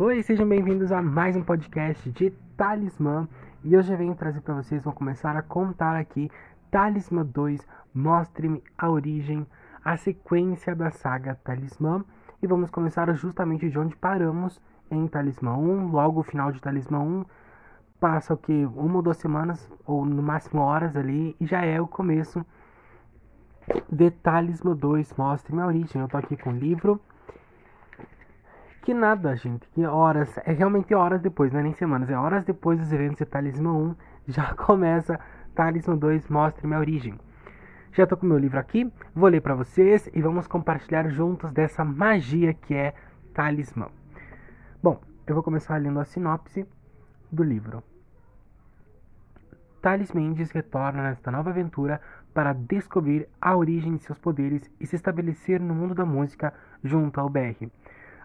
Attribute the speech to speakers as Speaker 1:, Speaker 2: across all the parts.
Speaker 1: Oi, sejam bem-vindos a mais um podcast de Talismã. E hoje eu venho trazer para vocês, vou começar a contar aqui Talismã 2, Mostre-me a origem, a sequência da saga Talismã. E vamos começar justamente de onde paramos em Talismã 1, logo o final de Talismã 1. Passa o que? Uma ou duas semanas, ou no máximo horas ali, e já é o começo de Talismã 2, Mostre-me a origem. Eu tô aqui com o livro que nada, gente. Que horas. É realmente horas depois, não é nem semanas. É horas depois dos eventos de Talismã 1. Já começa Talismã 2, Mostre-me a Origem. Já tô com meu livro aqui. Vou ler para vocês e vamos compartilhar juntos dessa magia que é Talismã. Bom, eu vou começar lendo a sinopse do livro. Thales Mendes retorna nesta nova aventura para descobrir a origem de seus poderes e se estabelecer no mundo da música junto ao BR.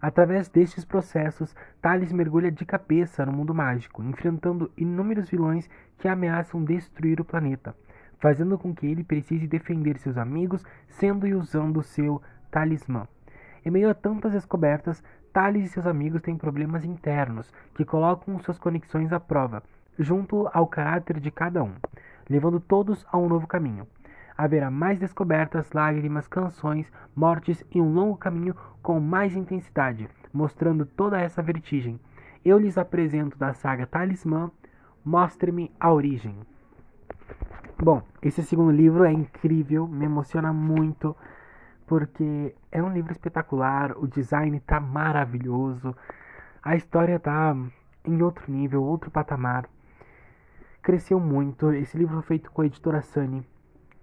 Speaker 1: Através destes processos, Thales mergulha de cabeça no mundo mágico, enfrentando inúmeros vilões que ameaçam destruir o planeta, fazendo com que ele precise defender seus amigos, sendo e usando seu talismã. Em meio a tantas descobertas, Thales e seus amigos têm problemas internos que colocam suas conexões à prova, junto ao caráter de cada um, levando todos a um novo caminho haverá mais descobertas, lágrimas, canções, mortes e um longo caminho com mais intensidade, mostrando toda essa vertigem. Eu lhes apresento da saga Talismã, Mostre-me a Origem. Bom, esse segundo livro é incrível, me emociona muito, porque é um livro espetacular, o design tá maravilhoso, a história tá em outro nível, outro patamar. Cresceu muito. Esse livro foi feito com a editora Sunny,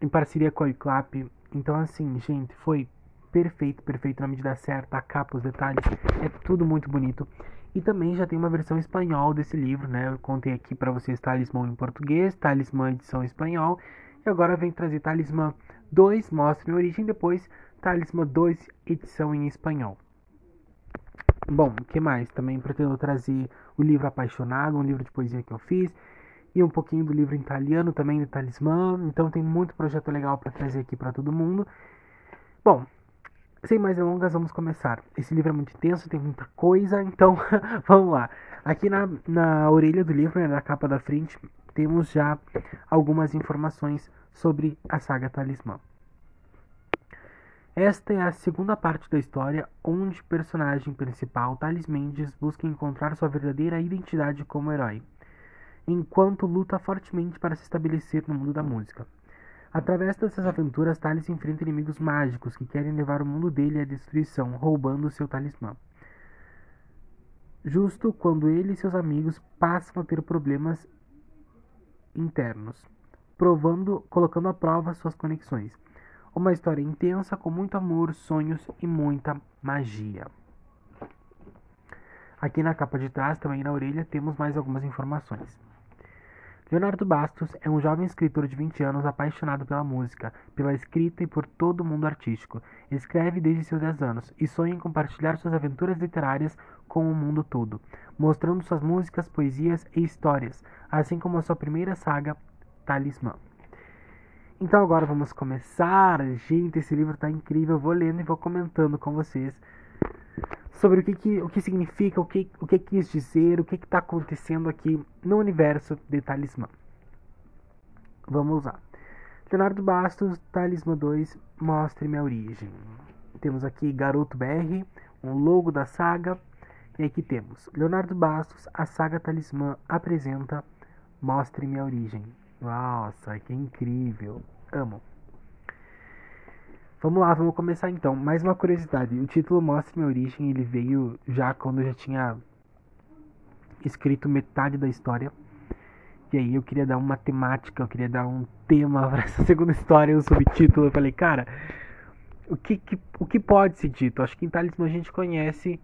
Speaker 1: em parceria com a Iclap. Então, assim, gente, foi perfeito, perfeito na medida certa, a capa, os detalhes, é tudo muito bonito. E também já tem uma versão espanhol desse livro, né? Eu contei aqui para vocês Talismã em português, Talismã edição espanhol. E agora vem trazer Talismã 2, mostra a origem, depois Talismã 2, edição em espanhol. Bom, o que mais? Também pretendo trazer o livro Apaixonado, um livro de poesia que eu fiz e um pouquinho do livro italiano também, de Talismã. Então tem muito projeto legal para trazer aqui para todo mundo. Bom, sem mais delongas, vamos começar. Esse livro é muito intenso, tem muita coisa, então vamos lá. Aqui na, na orelha do livro, né, na capa da frente, temos já algumas informações sobre a saga Talismã. Esta é a segunda parte da história onde o personagem principal, Thales Mendes, busca encontrar sua verdadeira identidade como herói enquanto luta fortemente para se estabelecer no mundo da música. Através dessas aventuras, Thales enfrenta inimigos mágicos que querem levar o mundo dele à destruição, roubando seu talismã. Justo quando ele e seus amigos passam a ter problemas internos, provando, colocando à prova suas conexões. Uma história intensa com muito amor, sonhos e muita magia. Aqui na capa de trás, também na orelha, temos mais algumas informações. Leonardo Bastos é um jovem escritor de 20 anos apaixonado pela música, pela escrita e por todo o mundo artístico. Escreve desde seus 10 anos e sonha em compartilhar suas aventuras literárias com o mundo todo, mostrando suas músicas, poesias e histórias, assim como a sua primeira saga, Talismã. Então agora vamos começar. Gente, esse livro está incrível. Eu vou lendo e vou comentando com vocês sobre o que, que, o que significa, o que, o que quis dizer, o que está acontecendo aqui no universo de Talismã. Vamos lá. Leonardo Bastos, Talismã 2, mostre-me a origem. Temos aqui Garoto BR, um logo da saga. E aqui temos Leonardo Bastos, a saga Talismã apresenta Mostre-me a origem. Nossa, que incrível. Amo. Vamos lá, vamos começar então. Mais uma curiosidade. O título Mostra Minha Origem, ele veio já quando eu já tinha escrito metade da história. E aí eu queria dar uma temática, eu queria dar um tema para essa segunda história, um subtítulo. Eu falei, cara, o que, que, o que pode ser dito? Acho que em Talismã a gente conhece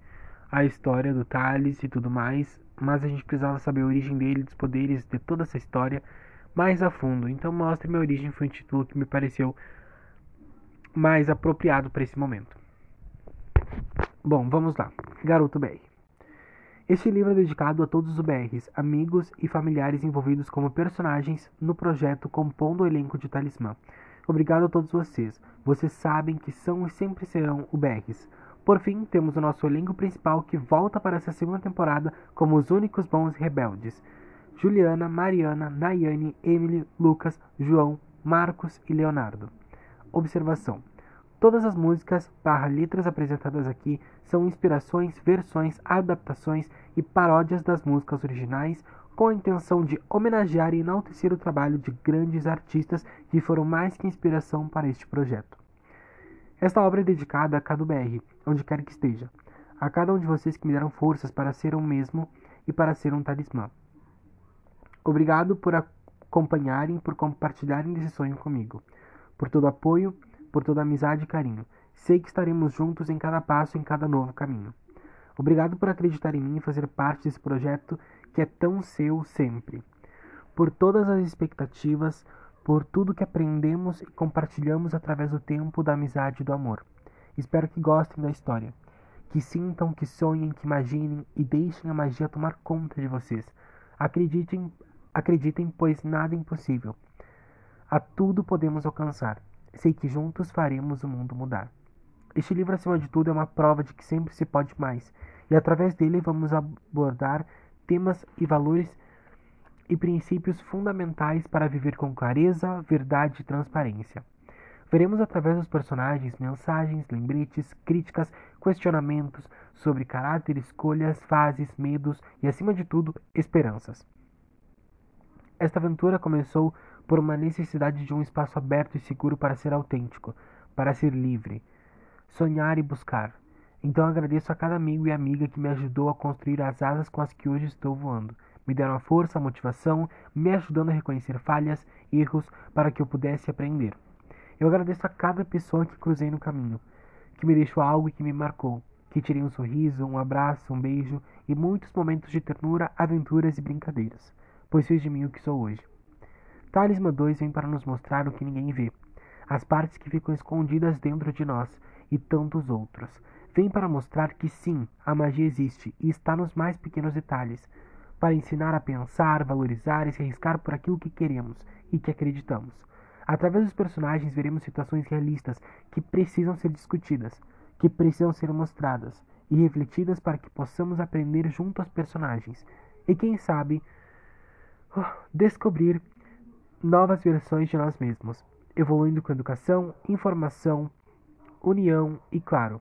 Speaker 1: a história do Thales e tudo mais, mas a gente precisava saber a origem dele, dos poderes, de toda essa história mais a fundo. Então, Mostra Minha Origem foi um título que me pareceu mais apropriado para esse momento. Bom, vamos lá. Garoto BR. Este livro é dedicado a todos os BRs, amigos e familiares envolvidos como personagens no projeto compondo o elenco de Talismã. Obrigado a todos vocês. Vocês sabem que são e sempre serão o BRs. Por fim, temos o nosso elenco principal que volta para essa segunda temporada como os únicos bons rebeldes. Juliana, Mariana, Nayane, Emily, Lucas, João, Marcos e Leonardo. Observação. Todas as músicas barra letras apresentadas aqui são inspirações, versões, adaptações e paródias das músicas originais com a intenção de homenagear e enaltecer o trabalho de grandes artistas que foram mais que inspiração para este projeto. Esta obra é dedicada a cada BR, onde quer que esteja, a cada um de vocês que me deram forças para ser o mesmo e para ser um talismã. Obrigado por acompanharem, por compartilharem esse sonho comigo, por todo apoio, por toda amizade e carinho. Sei que estaremos juntos em cada passo, em cada novo caminho. Obrigado por acreditar em mim e fazer parte desse projeto que é tão seu sempre. Por todas as expectativas, por tudo que aprendemos e compartilhamos através do tempo, da amizade e do amor. Espero que gostem da história. Que sintam, que sonhem, que imaginem e deixem a magia tomar conta de vocês. Acreditem, acreditem, pois nada é impossível. A tudo podemos alcançar. Sei que juntos faremos o mundo mudar. Este livro, acima de tudo, é uma prova de que sempre se pode mais, e através dele vamos abordar temas e valores e princípios fundamentais para viver com clareza, verdade e transparência. Veremos através dos personagens mensagens, lembretes, críticas, questionamentos sobre caráter, escolhas, fases, medos e, acima de tudo, esperanças. Esta aventura começou por uma necessidade de um espaço aberto e seguro para ser autêntico, para ser livre, sonhar e buscar. Então agradeço a cada amigo e amiga que me ajudou a construir as asas com as que hoje estou voando me deram a força, a motivação, me ajudando a reconhecer falhas, erros, para que eu pudesse aprender. Eu agradeço a cada pessoa que cruzei no caminho, que me deixou algo e que me marcou, que tirei um sorriso, um abraço, um beijo e muitos momentos de ternura, aventuras e brincadeiras, pois fez de mim o que sou hoje. Talismã 2 vem para nos mostrar o que ninguém vê, as partes que ficam escondidas dentro de nós e tantos outros. Vem para mostrar que sim, a magia existe e está nos mais pequenos detalhes, para ensinar a pensar, valorizar e se arriscar por aquilo que queremos e que acreditamos. Através dos personagens veremos situações realistas que precisam ser discutidas, que precisam ser mostradas e refletidas para que possamos aprender junto aos personagens e quem sabe descobrir novas versões de nós mesmos, evoluindo com educação, informação, união e claro,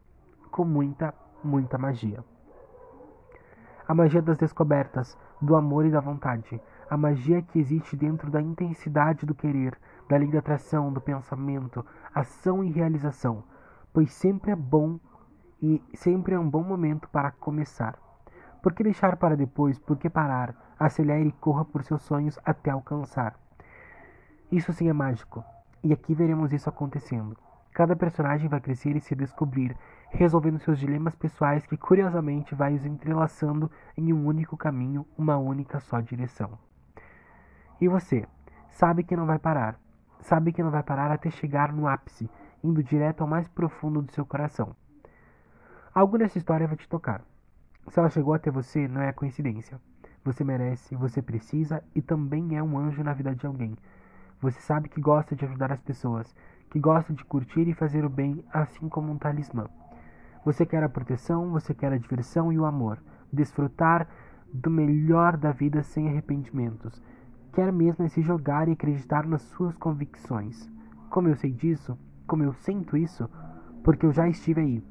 Speaker 1: com muita, muita magia. A magia das descobertas, do amor e da vontade. A magia que existe dentro da intensidade do querer, da lei da atração, do pensamento, ação e realização. Pois sempre é bom e sempre é um bom momento para começar. Por que deixar para depois? Por que parar? Acelere e corra por seus sonhos até alcançar. Isso sim é mágico. E aqui veremos isso acontecendo. Cada personagem vai crescer e se descobrir, resolvendo seus dilemas pessoais que curiosamente vai os entrelaçando em um único caminho, uma única só direção. E você, sabe que não vai parar, sabe que não vai parar até chegar no ápice, indo direto ao mais profundo do seu coração. Algo nessa história vai te tocar. Se ela chegou até você, não é coincidência. Você merece, você precisa e também é um anjo na vida de alguém. Você sabe que gosta de ajudar as pessoas, que gosta de curtir e fazer o bem, assim como um talismã. Você quer a proteção, você quer a diversão e o amor. Desfrutar do melhor da vida sem arrependimentos. Quer mesmo é se jogar e acreditar nas suas convicções. Como eu sei disso, como eu sinto isso, porque eu já estive aí.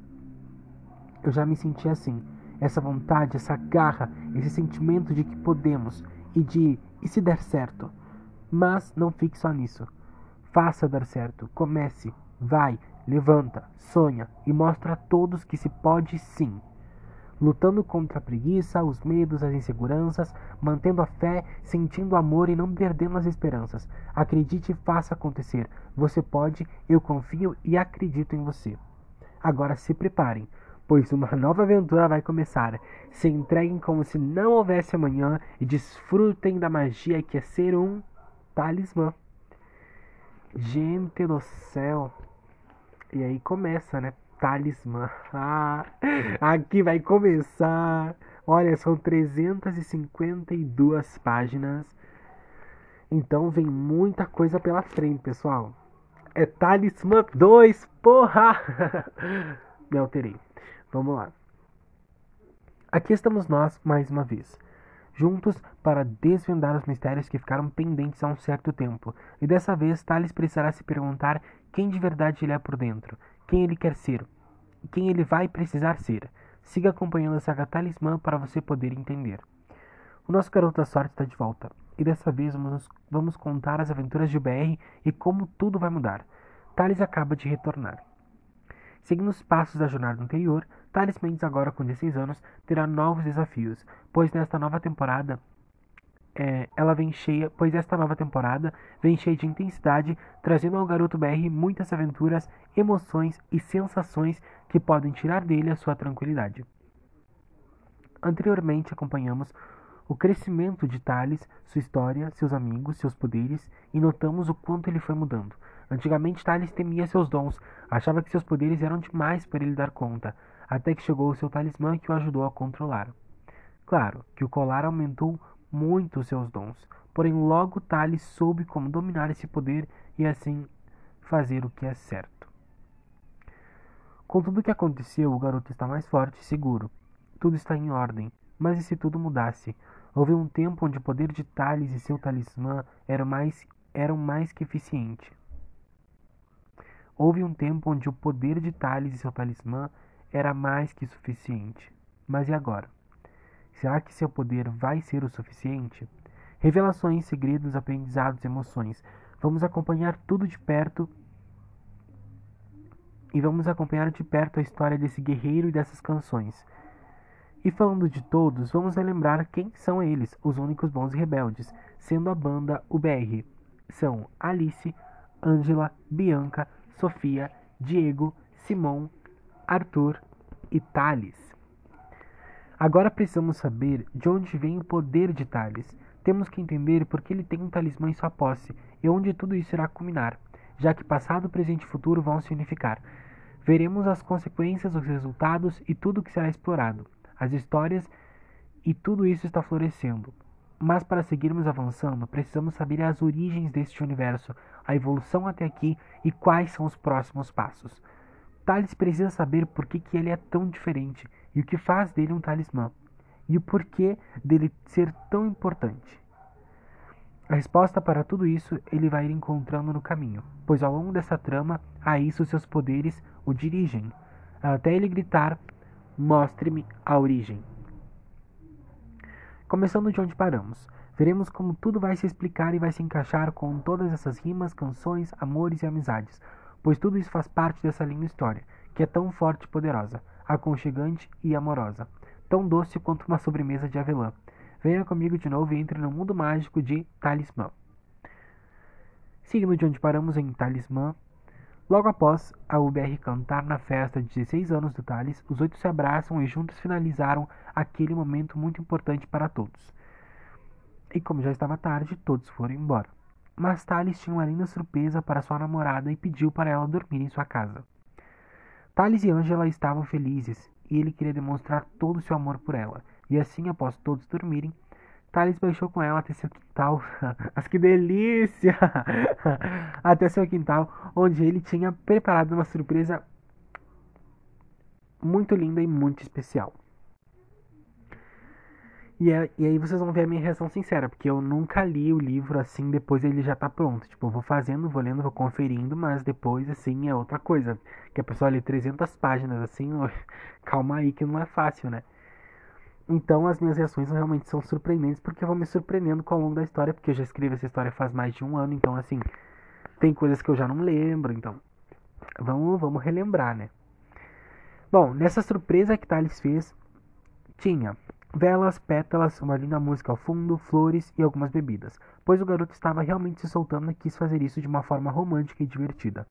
Speaker 1: Eu já me senti assim. Essa vontade, essa garra, esse sentimento de que podemos e de e se der certo. Mas não fique só nisso. Faça dar certo. Comece. Vai. Levanta, sonha e mostra a todos que se pode sim. Lutando contra a preguiça, os medos, as inseguranças, mantendo a fé, sentindo amor e não perdendo as esperanças. Acredite e faça acontecer. Você pode, eu confio e acredito em você. Agora se preparem, pois uma nova aventura vai começar. Se entreguem como se não houvesse amanhã e desfrutem da magia que é ser um talismã. Gente do céu! E aí começa, né? Talismã. Ah, aqui vai começar. Olha, são 352 páginas. Então vem muita coisa pela frente, pessoal. É Talismã 2, porra! Me alterei. Vamos lá. Aqui estamos nós mais uma vez, juntos para desvendar os mistérios que ficaram pendentes há um certo tempo. E dessa vez, Thales precisará se perguntar quem de verdade ele é por dentro, quem ele quer ser, quem ele vai precisar ser. Siga acompanhando a saga Talismã para você poder entender. O nosso garoto da sorte está de volta. E dessa vez vamos, vamos contar as aventuras de BR e como tudo vai mudar. Thales acaba de retornar. Seguindo os passos da jornada anterior, Thales Mendes, agora com 16 anos, terá novos desafios, pois nesta nova temporada é, ela vem cheia, pois esta nova temporada vem cheia de intensidade, trazendo ao garoto BR muitas aventuras, emoções e sensações que podem tirar dele a sua tranquilidade. Anteriormente acompanhamos o crescimento de Thales, sua história, seus amigos, seus poderes e notamos o quanto ele foi mudando. Antigamente Thales temia seus dons, achava que seus poderes eram demais para ele dar conta, até que chegou o seu talismã que o ajudou a controlar. Claro que o colar aumentou muito seus dons, porém logo Thales soube como dominar esse poder e assim fazer o que é certo. Com tudo o que aconteceu, o garoto está mais forte e seguro. Tudo está em ordem, mas e se tudo mudasse? Houve um tempo onde o poder de Thales e seu talismã eram mais, eram mais que eficiente. Houve um tempo onde o poder de Thales e seu talismã era mais que suficiente. Mas e agora? Será que seu poder vai ser o suficiente? Revelações, segredos, aprendizados, emoções. Vamos acompanhar tudo de perto e vamos acompanhar de perto a história desse guerreiro e dessas canções. E falando de todos, vamos relembrar quem são eles, os únicos bons rebeldes, sendo a banda UBR. São Alice, Angela, Bianca, Sofia, Diego, Simon, Arthur e Thales. Agora precisamos saber de onde vem o poder de Thales. Temos que entender por que ele tem um talismã em sua posse e onde tudo isso irá culminar, já que passado, presente e futuro vão se unificar. Veremos as consequências, os resultados e tudo o que será explorado, as histórias e tudo isso está florescendo. Mas para seguirmos avançando, precisamos saber as origens deste universo, a evolução até aqui e quais são os próximos passos. Thales precisa saber por que, que ele é tão diferente e o que faz dele um talismã, e o porquê dele ser tão importante. A resposta para tudo isso ele vai ir encontrando no caminho, pois ao longo dessa trama, a isso seus poderes o dirigem, até ele gritar: Mostre-me a origem. Começando de onde paramos, veremos como tudo vai se explicar e vai se encaixar com todas essas rimas, canções, amores e amizades, pois tudo isso faz parte dessa linda história, que é tão forte e poderosa, aconchegante e amorosa, tão doce quanto uma sobremesa de avelã. Venha comigo de novo e entre no mundo mágico de Talismã. Seguindo de onde paramos em Talismã, logo após a UBR cantar na festa de 16 anos do Thales, os oito se abraçam e juntos finalizaram aquele momento muito importante para todos. E como já estava tarde, todos foram embora. Mas Thales tinha uma linda surpresa para sua namorada e pediu para ela dormir em sua casa. Thales e Angela estavam felizes e ele queria demonstrar todo o seu amor por ela. E assim, após todos dormirem, Thales baixou com ela até seu quintal. Mas que delícia! até seu quintal, onde ele tinha preparado uma surpresa muito linda e muito especial. E, é, e aí vocês vão ver a minha reação sincera, porque eu nunca li o livro assim, depois ele já tá pronto. Tipo, eu vou fazendo, vou lendo, vou conferindo, mas depois, assim, é outra coisa. Que a pessoa lê 300 páginas, assim, calma aí que não é fácil, né? Então as minhas reações realmente são surpreendentes, porque eu vou me surpreendendo com o longo da história, porque eu já escrevi essa história faz mais de um ano, então, assim, tem coisas que eu já não lembro, então, vamos, vamos relembrar, né? Bom, nessa surpresa que Thales fez, tinha Velas, pétalas, uma linda música ao fundo, flores e algumas bebidas, pois o garoto estava realmente se soltando e quis fazer isso de uma forma romântica e divertida.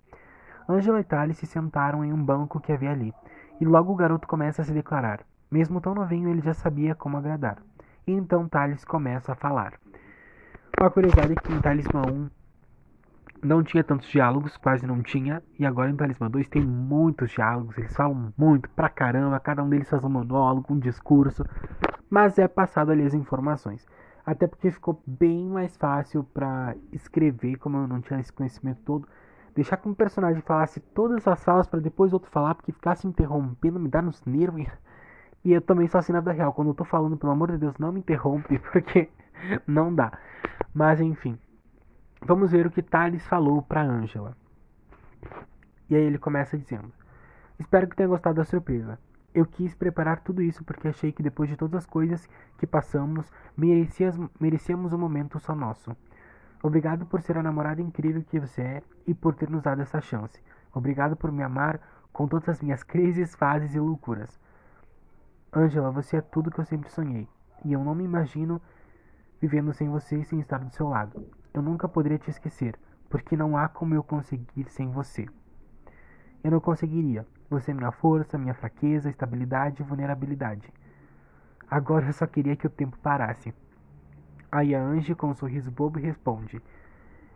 Speaker 1: Angela e Tali se sentaram em um banco que havia ali, e logo o garoto começa a se declarar. Mesmo tão novinho, ele já sabia como agradar. E então Thales começa a falar. Uma curiosidade é que em Talismã 1 não tinha tantos diálogos, quase não tinha, e agora em Talismã 2 tem muitos diálogos, eles falam muito pra caramba, cada um deles faz um monólogo, um discurso, mas é passado ali as informações. Até porque ficou bem mais fácil para escrever, como eu não tinha esse conhecimento todo, Deixar que um personagem falasse todas as falas para depois outro falar, porque ficasse interrompendo, me dá nos nervos. E eu também sou assim na vida real. Quando eu tô falando, pelo amor de Deus, não me interrompe, porque não dá. Mas enfim. Vamos ver o que Thales falou para Angela. E aí ele começa dizendo: Espero que tenha gostado da surpresa. Eu quis preparar tudo isso porque achei que depois de todas as coisas que passamos, merecíamos um momento só nosso. Obrigado por ser a namorada incrível que você é e por ter nos dado essa chance. Obrigado por me amar com todas as minhas crises, fases e loucuras. Angela, você é tudo que eu sempre sonhei. E eu não me imagino vivendo sem você e sem estar do seu lado. Eu nunca poderia te esquecer, porque não há como eu conseguir sem você. Eu não conseguiria. Você é minha força, minha fraqueza, estabilidade e vulnerabilidade. Agora eu só queria que o tempo parasse. Aí a Ange, com um sorriso bobo, responde: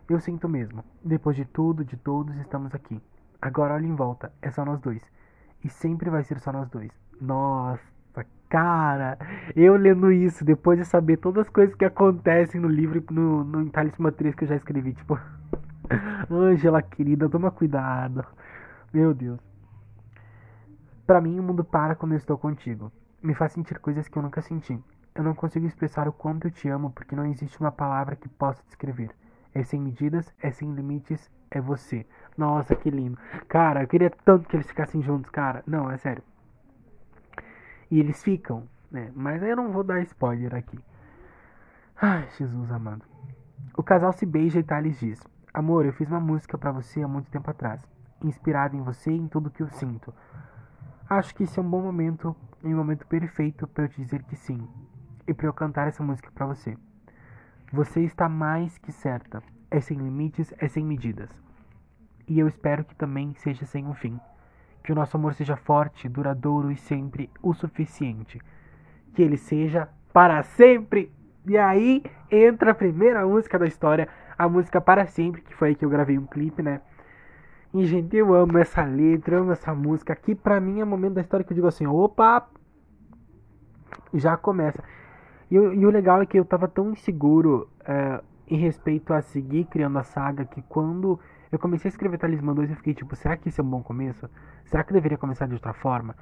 Speaker 1: Eu sinto mesmo. Depois de tudo, de todos, estamos aqui. Agora olhe em volta, é só nós dois. E sempre vai ser só nós dois. Nossa, cara, eu lendo isso, depois de saber todas as coisas que acontecem no livro, no, no Talismã 3 que eu já escrevi, tipo, Ângela querida, toma cuidado. Meu Deus. Para mim, o mundo para quando eu estou contigo. Me faz sentir coisas que eu nunca senti. Eu não consigo expressar o quanto eu te amo porque não existe uma palavra que possa descrever. É sem medidas, é sem limites, é você. Nossa, que lindo. Cara, eu queria tanto que eles ficassem juntos, cara. Não, é sério. E eles ficam, né? Mas eu não vou dar spoiler aqui. Ai, Jesus amado. O casal se beija e Thales diz: Amor, eu fiz uma música para você há muito tempo atrás, inspirada em você e em tudo que eu sinto. Acho que esse é um bom momento, um momento perfeito para eu te dizer que sim e para eu cantar essa música para você. Você está mais que certa. É sem limites, é sem medidas. E eu espero que também seja sem um fim. Que o nosso amor seja forte, duradouro e sempre o suficiente. Que ele seja para sempre. E aí entra a primeira música da história, a música Para Sempre, que foi aí que eu gravei um clipe, né? E, gente, eu amo essa letra, amo essa música. Aqui, pra mim, é o momento da história que eu digo assim: opa! Já começa. E, e, o legal é que eu tava tão inseguro é, em respeito a seguir criando a saga que quando eu comecei a escrever Talismã 2 eu fiquei tipo, será que esse é um bom começo? Será que deveria começar de outra forma?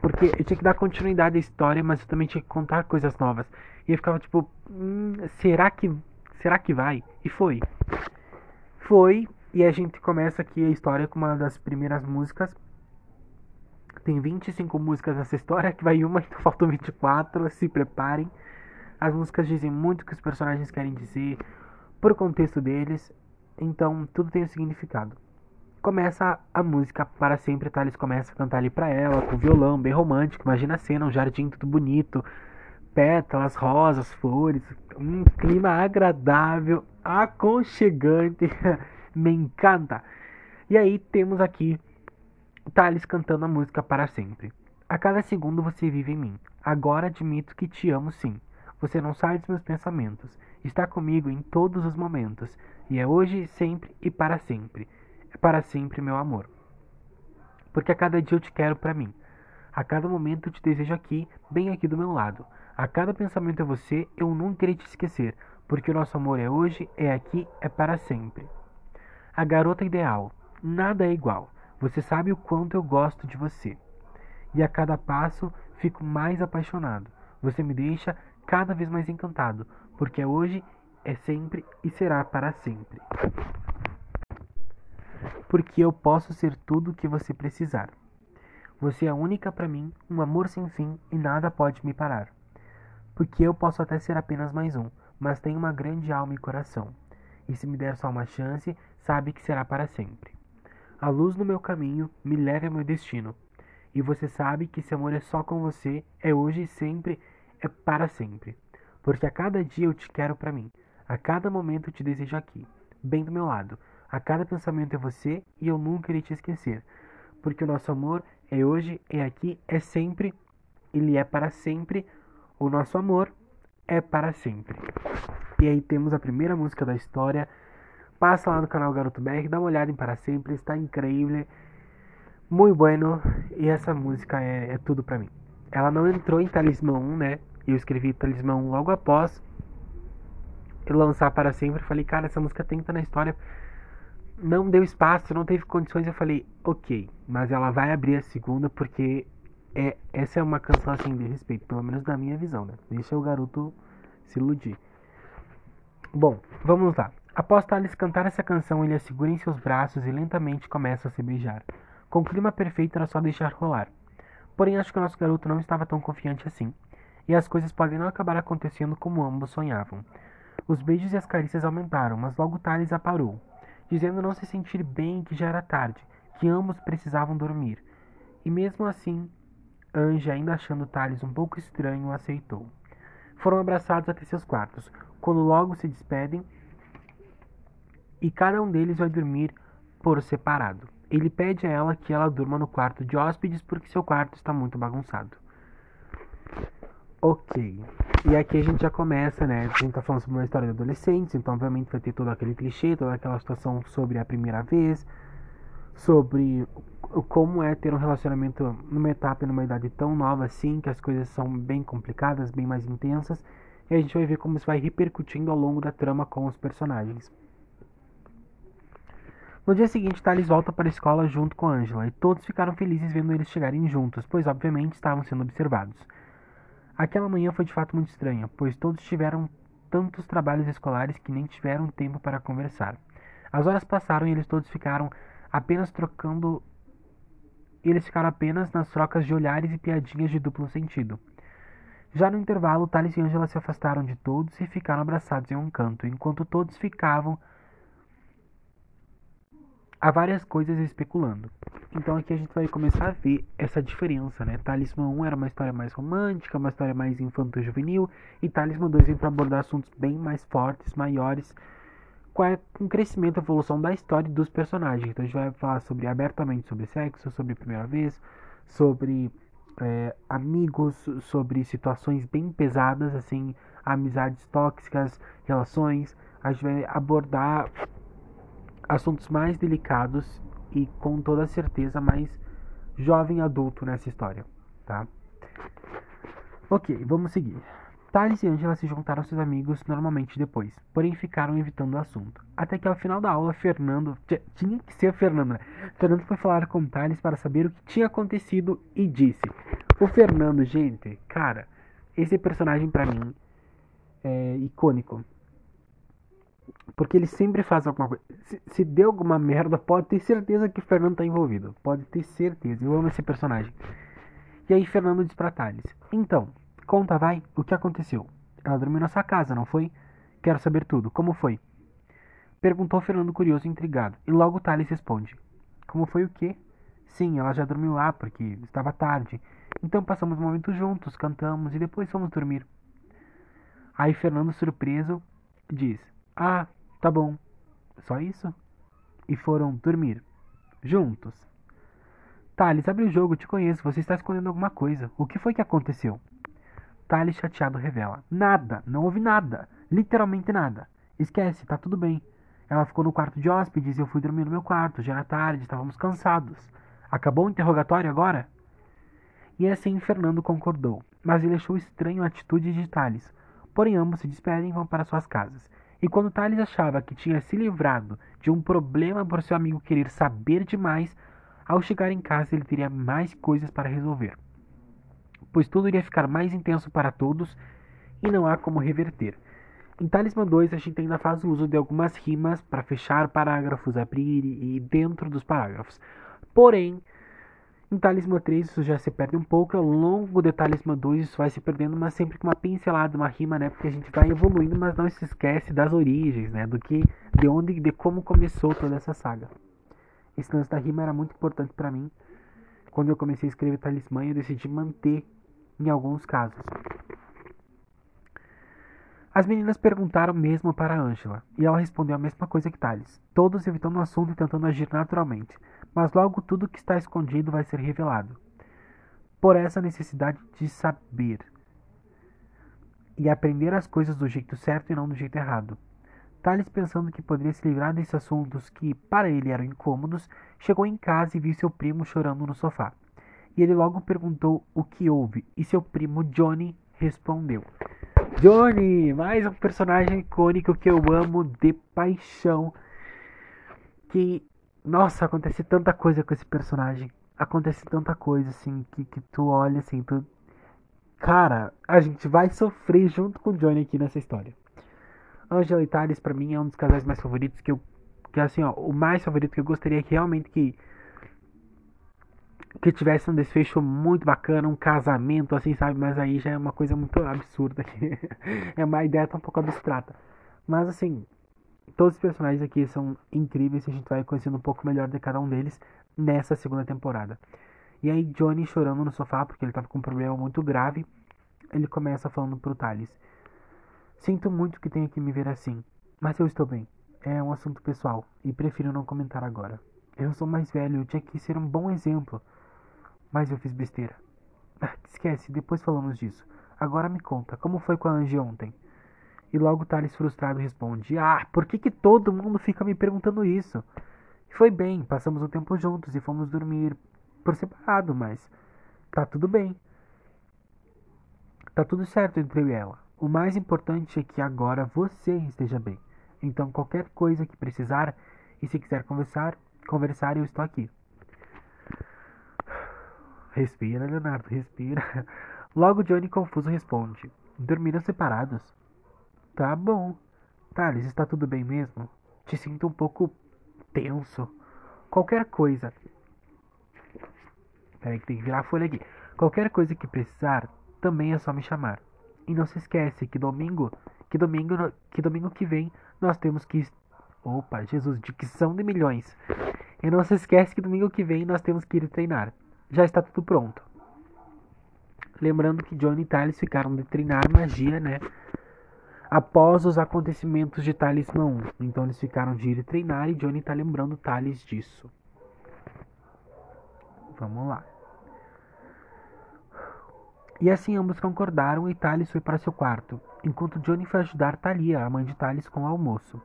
Speaker 1: Porque eu tinha que dar continuidade à história, mas eu também tinha que contar coisas novas. E eu ficava tipo, hum, será que será que vai? E foi. Foi, e a gente começa aqui a história com uma das primeiras músicas. Tem 25 músicas nessa história, que vai uma, então faltam 24, se preparem. As músicas dizem muito o que os personagens querem dizer, por contexto deles, então tudo tem um significado. Começa a música para sempre, Thales começa a cantar ali pra ela, com violão, bem romântico. Imagina a cena, um jardim tudo bonito, pétalas, rosas, flores, um clima agradável, aconchegante, me encanta. E aí temos aqui Thales cantando a música para sempre. A cada segundo você vive em mim. Agora admito que te amo sim. Você não sai dos meus pensamentos. Está comigo em todos os momentos. E é hoje, sempre e para sempre. É para sempre, meu amor. Porque a cada dia eu te quero para mim. A cada momento eu te desejo aqui, bem aqui do meu lado. A cada pensamento é você, eu nunca irei te esquecer. Porque o nosso amor é hoje, é aqui, é para sempre. A garota ideal. Nada é igual. Você sabe o quanto eu gosto de você. E a cada passo fico mais apaixonado. Você me deixa cada vez mais encantado, porque é hoje, é sempre e será para sempre. Porque eu posso ser tudo o que você precisar. Você é única para mim, um amor sem fim e nada pode me parar. Porque eu posso até ser apenas mais um, mas tenho uma grande alma e coração. E se me der só uma chance, sabe que será para sempre. A luz no meu caminho me leva ao meu destino. E você sabe que esse amor é só com você, é hoje e sempre é para sempre. Porque a cada dia eu te quero para mim. A cada momento te desejo aqui, bem do meu lado. A cada pensamento é você e eu nunca irei te esquecer. Porque o nosso amor é hoje, é aqui, é sempre. Ele é para sempre. O nosso amor é para sempre. E aí temos a primeira música da história. Passa lá no canal Garoto BR, dá uma olhada em Para Sempre, está incrível. Muito bueno. E essa música é, é tudo para mim. Ela não entrou em Talismã 1, né? Eu escrevi Talismã 1 logo após lançar para sempre. Falei, cara, essa música tem que estar na história. não deu espaço, não teve condições. Eu falei, ok, mas ela vai abrir a segunda porque é, essa é uma canção assim de respeito, pelo menos na minha visão, né? Deixa o garoto se iludir. Bom, vamos lá. Após Thales cantar essa canção, ele a segura em seus braços e lentamente começa a se beijar. Com o clima perfeito era só deixar rolar. Porém, acho que o nosso garoto não estava tão confiante assim, e as coisas podem não acabar acontecendo como ambos sonhavam. Os beijos e as carícias aumentaram, mas logo Thales a parou, dizendo não se sentir bem que já era tarde, que ambos precisavam dormir. E mesmo assim, Anja, ainda achando Thales um pouco estranho, aceitou. Foram abraçados até seus quartos, quando logo se despedem e cada um deles vai dormir por separado. Ele pede a ela que ela durma no quarto de hóspedes porque seu quarto está muito bagunçado. Ok. E aqui a gente já começa, né? A gente tá falando sobre uma história de adolescentes, então obviamente vai ter todo aquele clichê, toda aquela situação sobre a primeira vez, sobre como é ter um relacionamento numa etapa, numa idade tão nova assim, que as coisas são bem complicadas, bem mais intensas, e a gente vai ver como isso vai repercutindo ao longo da trama com os personagens. No dia seguinte, Thales volta para a escola junto com Angela, e todos ficaram felizes vendo eles chegarem juntos, pois obviamente estavam sendo observados. Aquela manhã foi de fato muito estranha, pois todos tiveram tantos trabalhos escolares que nem tiveram tempo para conversar. As horas passaram e eles todos ficaram apenas trocando. Eles ficaram apenas nas trocas de olhares e piadinhas de duplo sentido. Já no intervalo, Thales e Angela se afastaram de todos e ficaram abraçados em um canto, enquanto todos ficavam há várias coisas especulando. Então aqui a gente vai começar a ver essa diferença, né? Talismã 1 era uma história mais romântica, uma história mais infanto-juvenil, e Talismã 2 vem para abordar assuntos bem mais fortes, maiores, com o crescimento e evolução da história e dos personagens. Então a gente vai falar sobre abertamente sobre sexo, sobre primeira vez, sobre é, amigos, sobre situações bem pesadas, assim, amizades tóxicas, relações. A gente vai abordar assuntos mais delicados e com toda certeza mais jovem adulto nessa história, tá? Ok, vamos seguir. Thales e Angela se juntaram aos seus amigos normalmente depois, porém ficaram evitando o assunto. Até que ao final da aula, Fernando. Tinha que ser Fernando, né? Fernando foi falar com Thales para saber o que tinha acontecido e disse: O Fernando, gente, cara, esse personagem para mim é icônico. Porque ele sempre faz alguma coisa. Se, se, deu alguma merda, pode ter certeza que o Fernando tá envolvido. Pode ter certeza. Eu amo esse personagem. E aí Fernando diz pra Thales: Então, conta vai, o que aconteceu? Ela dormiu na sua casa, não foi? Quero saber tudo. Como foi? Perguntou Fernando curioso e intrigado. E logo Thales responde: Como foi o quê? Sim, ela já dormiu lá porque estava tarde. Então passamos um momento juntos, cantamos e depois fomos dormir. Aí Fernando, surpreso, diz: ah, tá bom. Só isso? E foram dormir. Juntos. Thales, abre o jogo, te conheço. Você está escondendo alguma coisa. O que foi que aconteceu? Thales, chateado, revela: Nada, não houve nada. Literalmente nada. Esquece, tá tudo bem. Ela ficou no quarto de hóspedes e eu fui dormir no meu quarto. Já era tarde, estávamos cansados. Acabou o interrogatório agora? E assim Fernando concordou, mas ele achou estranho a atitude de Thales. Porém, ambos se despedem e vão para suas casas. E quando Thales achava que tinha se livrado de um problema por seu amigo querer saber demais, ao chegar em casa ele teria mais coisas para resolver. Pois tudo iria ficar mais intenso para todos e não há como reverter. Em Talismã 2, a gente ainda faz uso de algumas rimas para fechar parágrafos, abrir e dentro dos parágrafos. Porém, em Talismã 3 isso já se perde um pouco, ao longo de Talismã 2 isso vai se perdendo, mas sempre com uma pincelada, uma rima, né? Porque a gente vai evoluindo, mas não se esquece das origens, né? Do que, de onde, de como começou toda essa saga. Esse lance da rima era muito importante para mim. Quando eu comecei a escrever Talismã, eu decidi manter em alguns casos. As meninas perguntaram mesmo para Angela, e ela respondeu a mesma coisa que Thales, todos evitando o assunto e tentando agir naturalmente mas logo tudo que está escondido vai ser revelado. Por essa necessidade de saber e aprender as coisas do jeito certo e não do jeito errado. Thales, pensando que poderia se livrar desses assuntos que para ele eram incômodos, chegou em casa e viu seu primo chorando no sofá. E ele logo perguntou o que houve, e seu primo Johnny respondeu: Johnny, mais um personagem icônico que eu amo de paixão Porque, nossa, acontece tanta coisa com esse personagem. Acontece tanta coisa, assim, que, que tu olha, assim, tu... Cara, a gente vai sofrer junto com o Johnny aqui nessa história. Angela e Thales, pra mim, é um dos casais mais favoritos que eu... Que, assim, ó, o mais favorito que eu gostaria que realmente que que tivesse um desfecho muito bacana, um casamento, assim, sabe? Mas aí já é uma coisa muito absurda aqui. é uma ideia tá um pouco abstrata. Mas assim, todos os personagens aqui são incríveis e a gente vai conhecendo um pouco melhor de cada um deles nessa segunda temporada. E aí Johnny chorando no sofá porque ele tava com um problema muito grave, ele começa falando pro Thales. Sinto muito que tenha que me ver assim, mas eu estou bem. É um assunto pessoal e prefiro não comentar agora. Eu sou mais velho, eu tinha que ser um bom exemplo. Mas eu fiz besteira. Esquece, depois falamos disso. Agora me conta, como foi com a Angie ontem? E logo Thales frustrado responde: Ah, por que, que todo mundo fica me perguntando isso? Foi bem, passamos um tempo juntos e fomos dormir por separado, mas tá tudo bem. Tá tudo certo entre eu e ela. O mais importante é que agora você esteja bem. Então qualquer coisa que precisar e se quiser conversar, conversar eu estou aqui. Respira, Leonardo, respira. Logo Johnny confuso responde: Dormiram separados? Tá bom. Thales, está tudo bem mesmo? Te sinto um pouco tenso. Qualquer coisa. Peraí que tem que virar a folha aqui. Qualquer coisa que precisar, também é só me chamar. E não se esquece que domingo, que domingo, que domingo que vem nós temos que Opa, Jesus, dicção de milhões. E não se esquece que domingo que vem nós temos que ir treinar já está tudo pronto. Lembrando que Johnny e Thales ficaram de treinar magia, né? Após os acontecimentos de Talismã 1. Então eles ficaram de ir treinar e Johnny está lembrando Thales disso. Vamos lá. E assim ambos concordaram e Thales foi para seu quarto, enquanto Johnny foi ajudar Thalia, a mãe de Thales, com o almoço,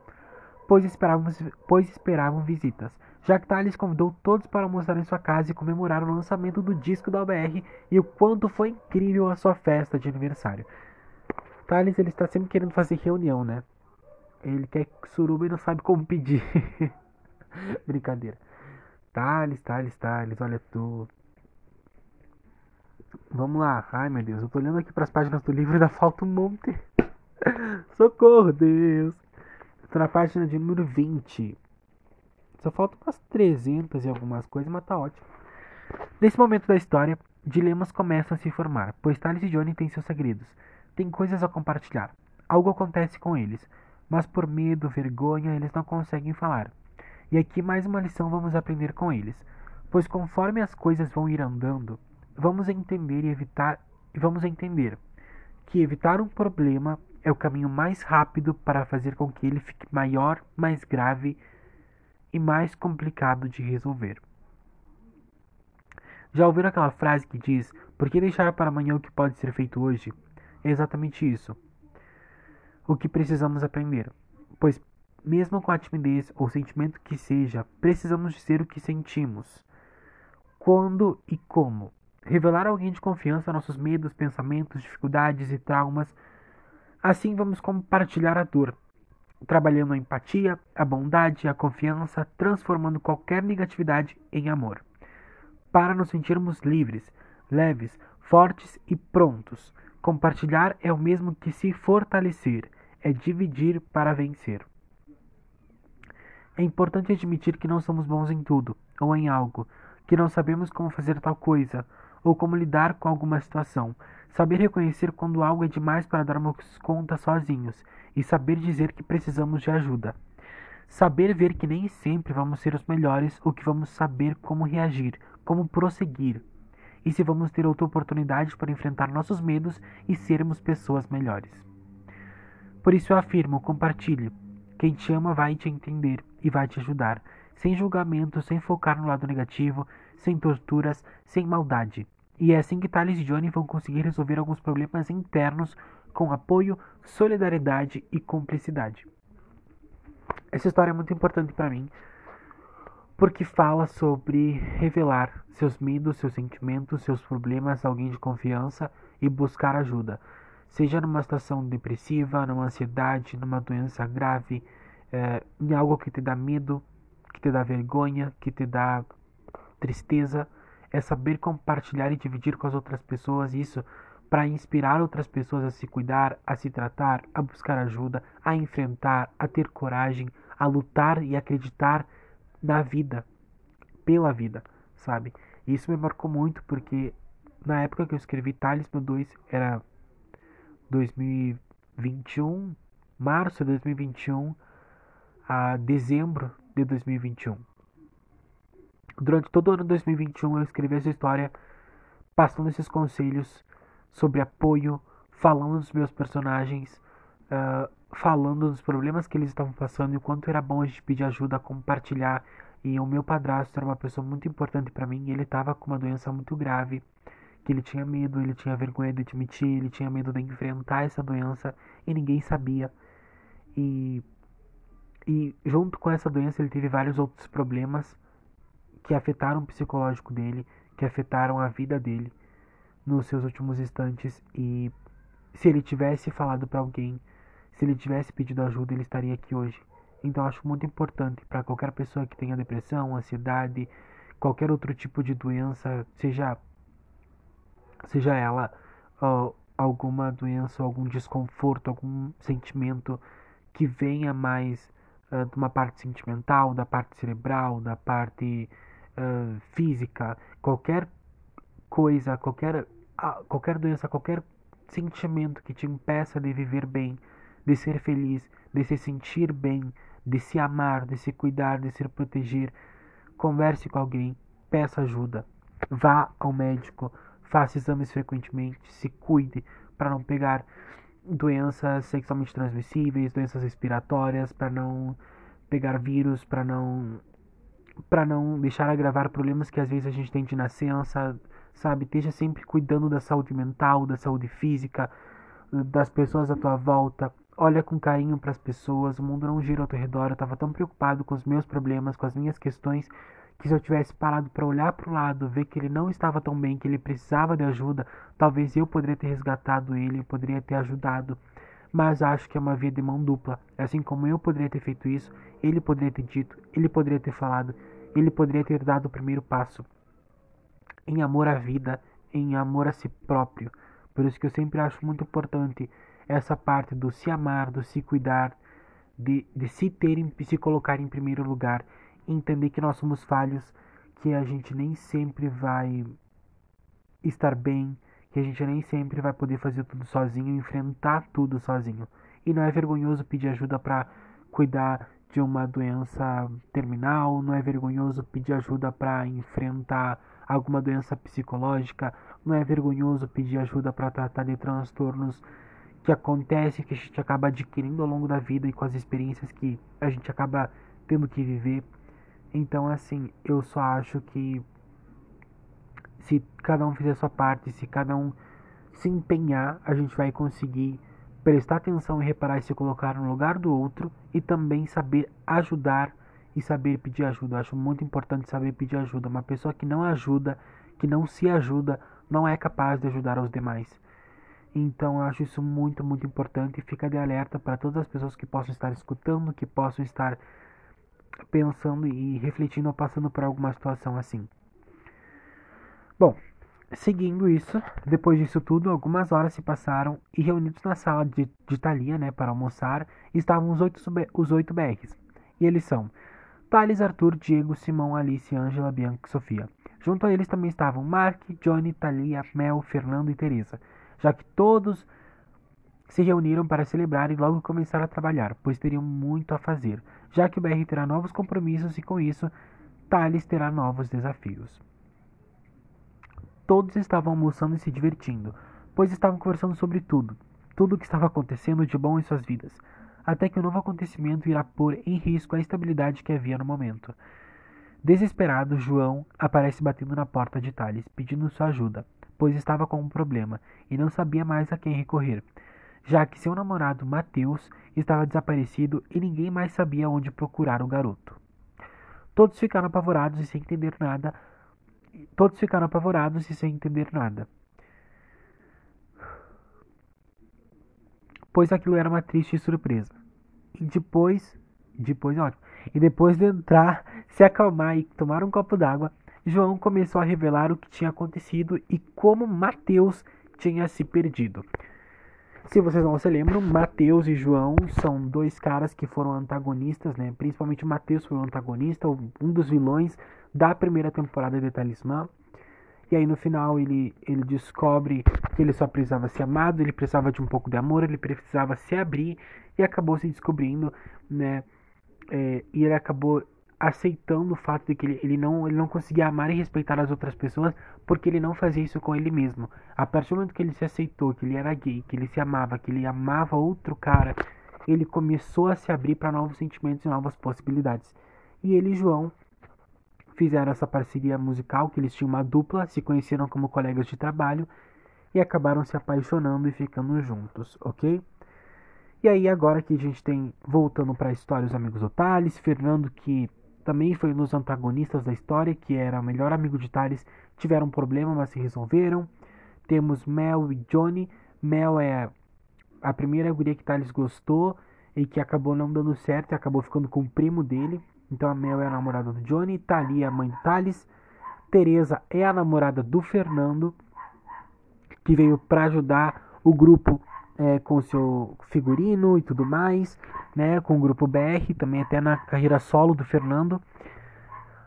Speaker 1: pois esperavam, pois esperavam visitas já que Thales convidou todos para almoçar em sua casa e comemorar o lançamento do disco da OBR e o quanto foi incrível a sua festa de aniversário. Thales ele está sempre querendo fazer reunião, né? Ele quer suruba e não sabe como pedir. Brincadeira. Thales, Thales, Thales, olha tu. Vamos lá. Ai meu Deus, eu tô olhando aqui para as páginas do livro e ainda falta um monte. Socorro, Deus. Estou na página de número 20. Só faltam umas 300 e algumas coisas, mas tá ótimo. Nesse momento da história, dilemas começam a se formar, pois Thales e Johnny têm seus segredos. Têm coisas a compartilhar. Algo acontece com eles, mas por medo, vergonha, eles não conseguem falar. E aqui mais uma lição vamos aprender com eles, pois conforme as coisas vão ir andando, vamos entender e evitar vamos entender que evitar um problema é o caminho mais rápido para fazer com que ele fique maior, mais grave e mais complicado de resolver. Já ouviram aquela frase que diz: Por que deixar para amanhã o que pode ser feito hoje? É exatamente isso. O que precisamos aprender. Pois, mesmo com a timidez ou sentimento que seja, precisamos dizer o que sentimos. Quando e como. Revelar a alguém de confiança nossos medos, pensamentos, dificuldades e traumas. Assim vamos compartilhar a dor, trabalhando a empatia, a bondade, a confiança, transformando qualquer negatividade em amor. Para nos sentirmos livres, leves, fortes e prontos. Compartilhar é o mesmo que se fortalecer, é dividir para vencer. É importante admitir que não somos bons em tudo ou em algo, que não sabemos como fazer tal coisa ou como lidar com alguma situação. Saber reconhecer quando algo é demais para darmos conta sozinhos e saber dizer que precisamos de ajuda. Saber ver que nem sempre vamos ser os melhores ou que vamos saber como reagir, como prosseguir. E se vamos ter outra oportunidade para enfrentar nossos medos e sermos pessoas melhores. Por isso eu afirmo, compartilhe. Quem te ama vai te entender e vai te ajudar, sem julgamento, sem focar no lado negativo, sem torturas, sem maldade. E é assim que Thales e Johnny vão conseguir resolver alguns problemas internos com apoio, solidariedade e cumplicidade. Essa história é muito importante para mim porque fala sobre revelar seus medos, seus sentimentos, seus problemas a alguém de confiança e buscar ajuda, seja numa situação depressiva, numa ansiedade, numa doença grave, é, em algo que te dá medo, que te dá vergonha, que te dá tristeza, é saber compartilhar e dividir com as outras pessoas isso para inspirar outras pessoas a se cuidar, a se tratar, a buscar ajuda, a enfrentar, a ter coragem, a lutar e acreditar na vida, pela vida, sabe? Isso me marcou muito porque na época que eu escrevi Talisman 2 era 2021, março de 2021 a dezembro de 2021. Durante todo o ano de 2021 eu escrevi essa história passando esses conselhos sobre apoio, falando dos meus personagens, uh, falando dos problemas que eles estavam passando e o quanto era bom a gente pedir ajuda, compartilhar. E o meu padrasto era uma pessoa muito importante para mim. ele estava com uma doença muito grave, que ele tinha medo, ele tinha vergonha de admitir, ele tinha medo de enfrentar essa doença e ninguém sabia. E, e junto com essa doença ele teve vários outros problemas que afetaram o psicológico dele, que afetaram a vida dele nos seus últimos instantes e se ele tivesse falado para alguém, se ele tivesse pedido ajuda, ele estaria aqui hoje. Então acho muito importante para qualquer pessoa que tenha depressão, ansiedade, qualquer outro tipo de doença, seja seja ela uh, alguma doença, algum desconforto, algum sentimento que venha mais uh, de uma parte sentimental, da parte cerebral, da parte uh, física, qualquer coisa, qualquer, qualquer doença, qualquer sentimento que te impeça de viver bem, de ser feliz, de se sentir bem, de se amar, de se cuidar, de se proteger, converse com alguém, peça ajuda, vá ao médico, faça exames frequentemente, se cuide para não pegar doenças sexualmente transmissíveis, doenças respiratórias, para não pegar vírus, para não para não deixar agravar problemas que às vezes a gente tem de nascença, sabe? Esteja sempre cuidando da saúde mental, da saúde física, das pessoas à tua volta. Olha com carinho para as pessoas, o mundo não gira ao teu redor. Eu estava tão preocupado com os meus problemas, com as minhas questões, que se eu tivesse parado para olhar para o lado, ver que ele não estava tão bem, que ele precisava de ajuda, talvez eu poderia ter resgatado ele, poderia ter ajudado mas acho que é uma via de mão dupla. Assim como eu poderia ter feito isso, ele poderia ter dito, ele poderia ter falado, ele poderia ter dado o primeiro passo em amor à vida, em amor a si próprio. Por isso que eu sempre acho muito importante essa parte do se amar, do se cuidar, de, de se ter, se colocar em primeiro lugar, entender que nós somos falhos, que a gente nem sempre vai estar bem, que a gente nem sempre vai poder fazer tudo sozinho, enfrentar tudo sozinho. E não é vergonhoso pedir ajuda para cuidar de uma doença terminal, não é vergonhoso pedir ajuda para enfrentar alguma doença psicológica, não é vergonhoso pedir ajuda para tratar de transtornos que acontecem, que a gente acaba adquirindo ao longo da vida e com as experiências que a gente acaba tendo que viver. Então, assim, eu só acho que se cada um fizer sua parte, se cada um se empenhar, a gente vai conseguir prestar atenção e reparar e se colocar no lugar do outro e também saber ajudar e saber pedir ajuda. Eu acho muito importante saber pedir ajuda. Uma pessoa que não ajuda, que não se ajuda, não é capaz de ajudar os demais. Então eu acho isso muito, muito importante e fica de alerta para todas as pessoas que possam estar escutando, que possam estar pensando e refletindo ou passando por alguma situação assim. Bom, seguindo isso, depois disso tudo, algumas horas se passaram e reunidos na sala de, de Thalia, né, para almoçar, estavam os oito, os oito BRs. E eles são Thales, Arthur, Diego, Simão, Alice, Ângela, Bianca e Sofia. Junto a eles também estavam Mark, Johnny, Thalia, Mel, Fernando e Teresa, já que todos se reuniram para celebrar e logo começar a trabalhar, pois teriam muito a fazer, já que o BR terá novos compromissos e com isso Thales terá novos desafios. Todos estavam almoçando e se divertindo, pois estavam conversando sobre tudo, tudo o que estava acontecendo de bom em suas vidas, até que um novo acontecimento irá pôr em risco a estabilidade que havia no momento. Desesperado, João aparece batendo na porta de Thales, pedindo sua ajuda, pois estava com um problema e não sabia mais a quem recorrer, já que seu namorado Mateus estava desaparecido e ninguém mais sabia onde procurar o garoto. Todos ficaram apavorados e sem entender nada, Todos ficaram apavorados e sem entender nada. Pois aquilo era uma triste surpresa. E depois depois é ótimo. E depois de entrar, se acalmar e tomar um copo d'água, João começou a revelar o que tinha acontecido e como Mateus tinha se perdido. Se vocês não se lembram, Mateus e João são dois caras que foram antagonistas, né? Principalmente Mateus foi o antagonista, um dos vilões da primeira temporada de Talismã. E aí no final ele, ele descobre que ele só precisava ser amado, ele precisava de um pouco de amor, ele precisava se abrir e acabou se descobrindo, né? É, e ele acabou aceitando o fato de que ele, ele, não, ele não conseguia amar e respeitar as outras pessoas porque ele não fazia isso com ele mesmo. A partir do momento que ele se aceitou, que ele era gay, que ele se amava, que ele amava outro cara, ele começou a se abrir para novos sentimentos e novas possibilidades. E ele e João fizeram essa parceria musical, que eles tinham uma dupla, se conheceram como colegas de trabalho e acabaram se apaixonando e ficando juntos, ok? E aí agora que a gente tem, voltando para a história, os amigos do Thales, Fernando que também foi um dos antagonistas da história, que era o melhor amigo de Thales, tiveram um problema, mas se resolveram. Temos Mel e Johnny. Mel é a primeira guria que Thales gostou e que acabou não dando certo e acabou ficando com o primo dele. Então a Mel é a namorada do Johnny, Thalia é a mãe do Thales. Teresa é a namorada do Fernando, que veio para ajudar o grupo é, com o seu figurino e tudo mais, né, com o grupo BR, também até na carreira solo do Fernando.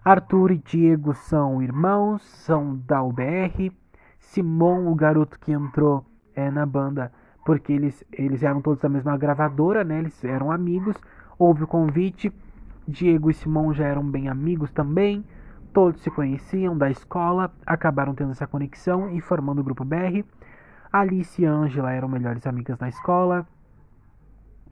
Speaker 1: Arthur e Diego são irmãos, são da UBR. Simon, o garoto que entrou é, na banda, porque eles, eles eram todos da mesma gravadora, né, eles eram amigos. Houve o convite, Diego e Simon já eram bem amigos também. Todos se conheciam da escola, acabaram tendo essa conexão e formando o grupo BR. Alice e Angela eram melhores amigas na escola,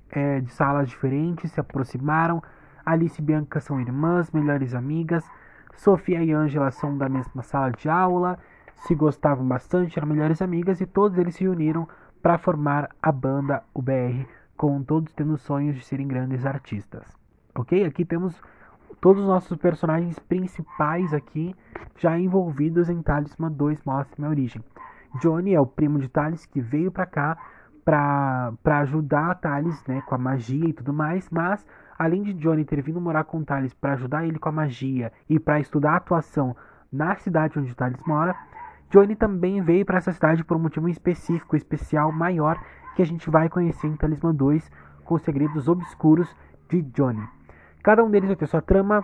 Speaker 1: é, de salas diferentes, se aproximaram. Alice e Bianca são irmãs, melhores amigas. Sofia e Angela são da mesma sala de aula, se gostavam bastante, eram melhores amigas e todos eles se uniram para formar a banda UBR, com todos tendo sonhos de serem grandes artistas. Ok? Aqui temos todos os nossos personagens principais aqui já envolvidos em Talismã 2 Mostra Minha Origem. Johnny é o primo de Thales que veio para cá para ajudar Thales né, com a magia e tudo mais, mas além de Johnny ter vindo morar com Thales para ajudar ele com a magia e para estudar a atuação na cidade onde Thales mora, Johnny também veio para essa cidade por um motivo específico, especial, maior, que a gente vai conhecer em Talismã 2 com os segredos obscuros de Johnny. Cada um deles vai ter sua trama,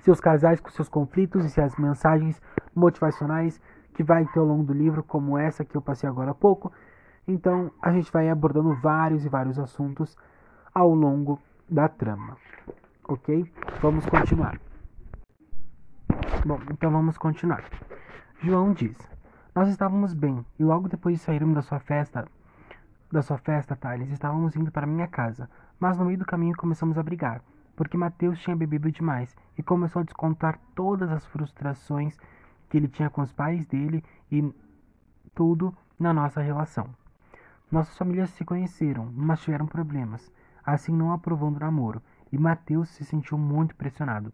Speaker 1: seus casais com seus conflitos e suas mensagens motivacionais que vai ter ao longo do livro, como essa que eu passei agora há pouco. Então, a gente vai abordando vários e vários assuntos ao longo da trama. Ok? Vamos continuar. Bom, então vamos continuar. João diz: Nós estávamos bem e logo depois de sairmos da sua festa, da sua festa, Thales, estávamos indo para minha casa, mas no meio do caminho começamos a brigar, porque Mateus tinha bebido demais e começou a descontar todas as frustrações que ele tinha com os pais dele e tudo na nossa relação. Nossas famílias se conheceram, mas tiveram problemas, assim não aprovando o namoro, e Mateus se sentiu muito pressionado.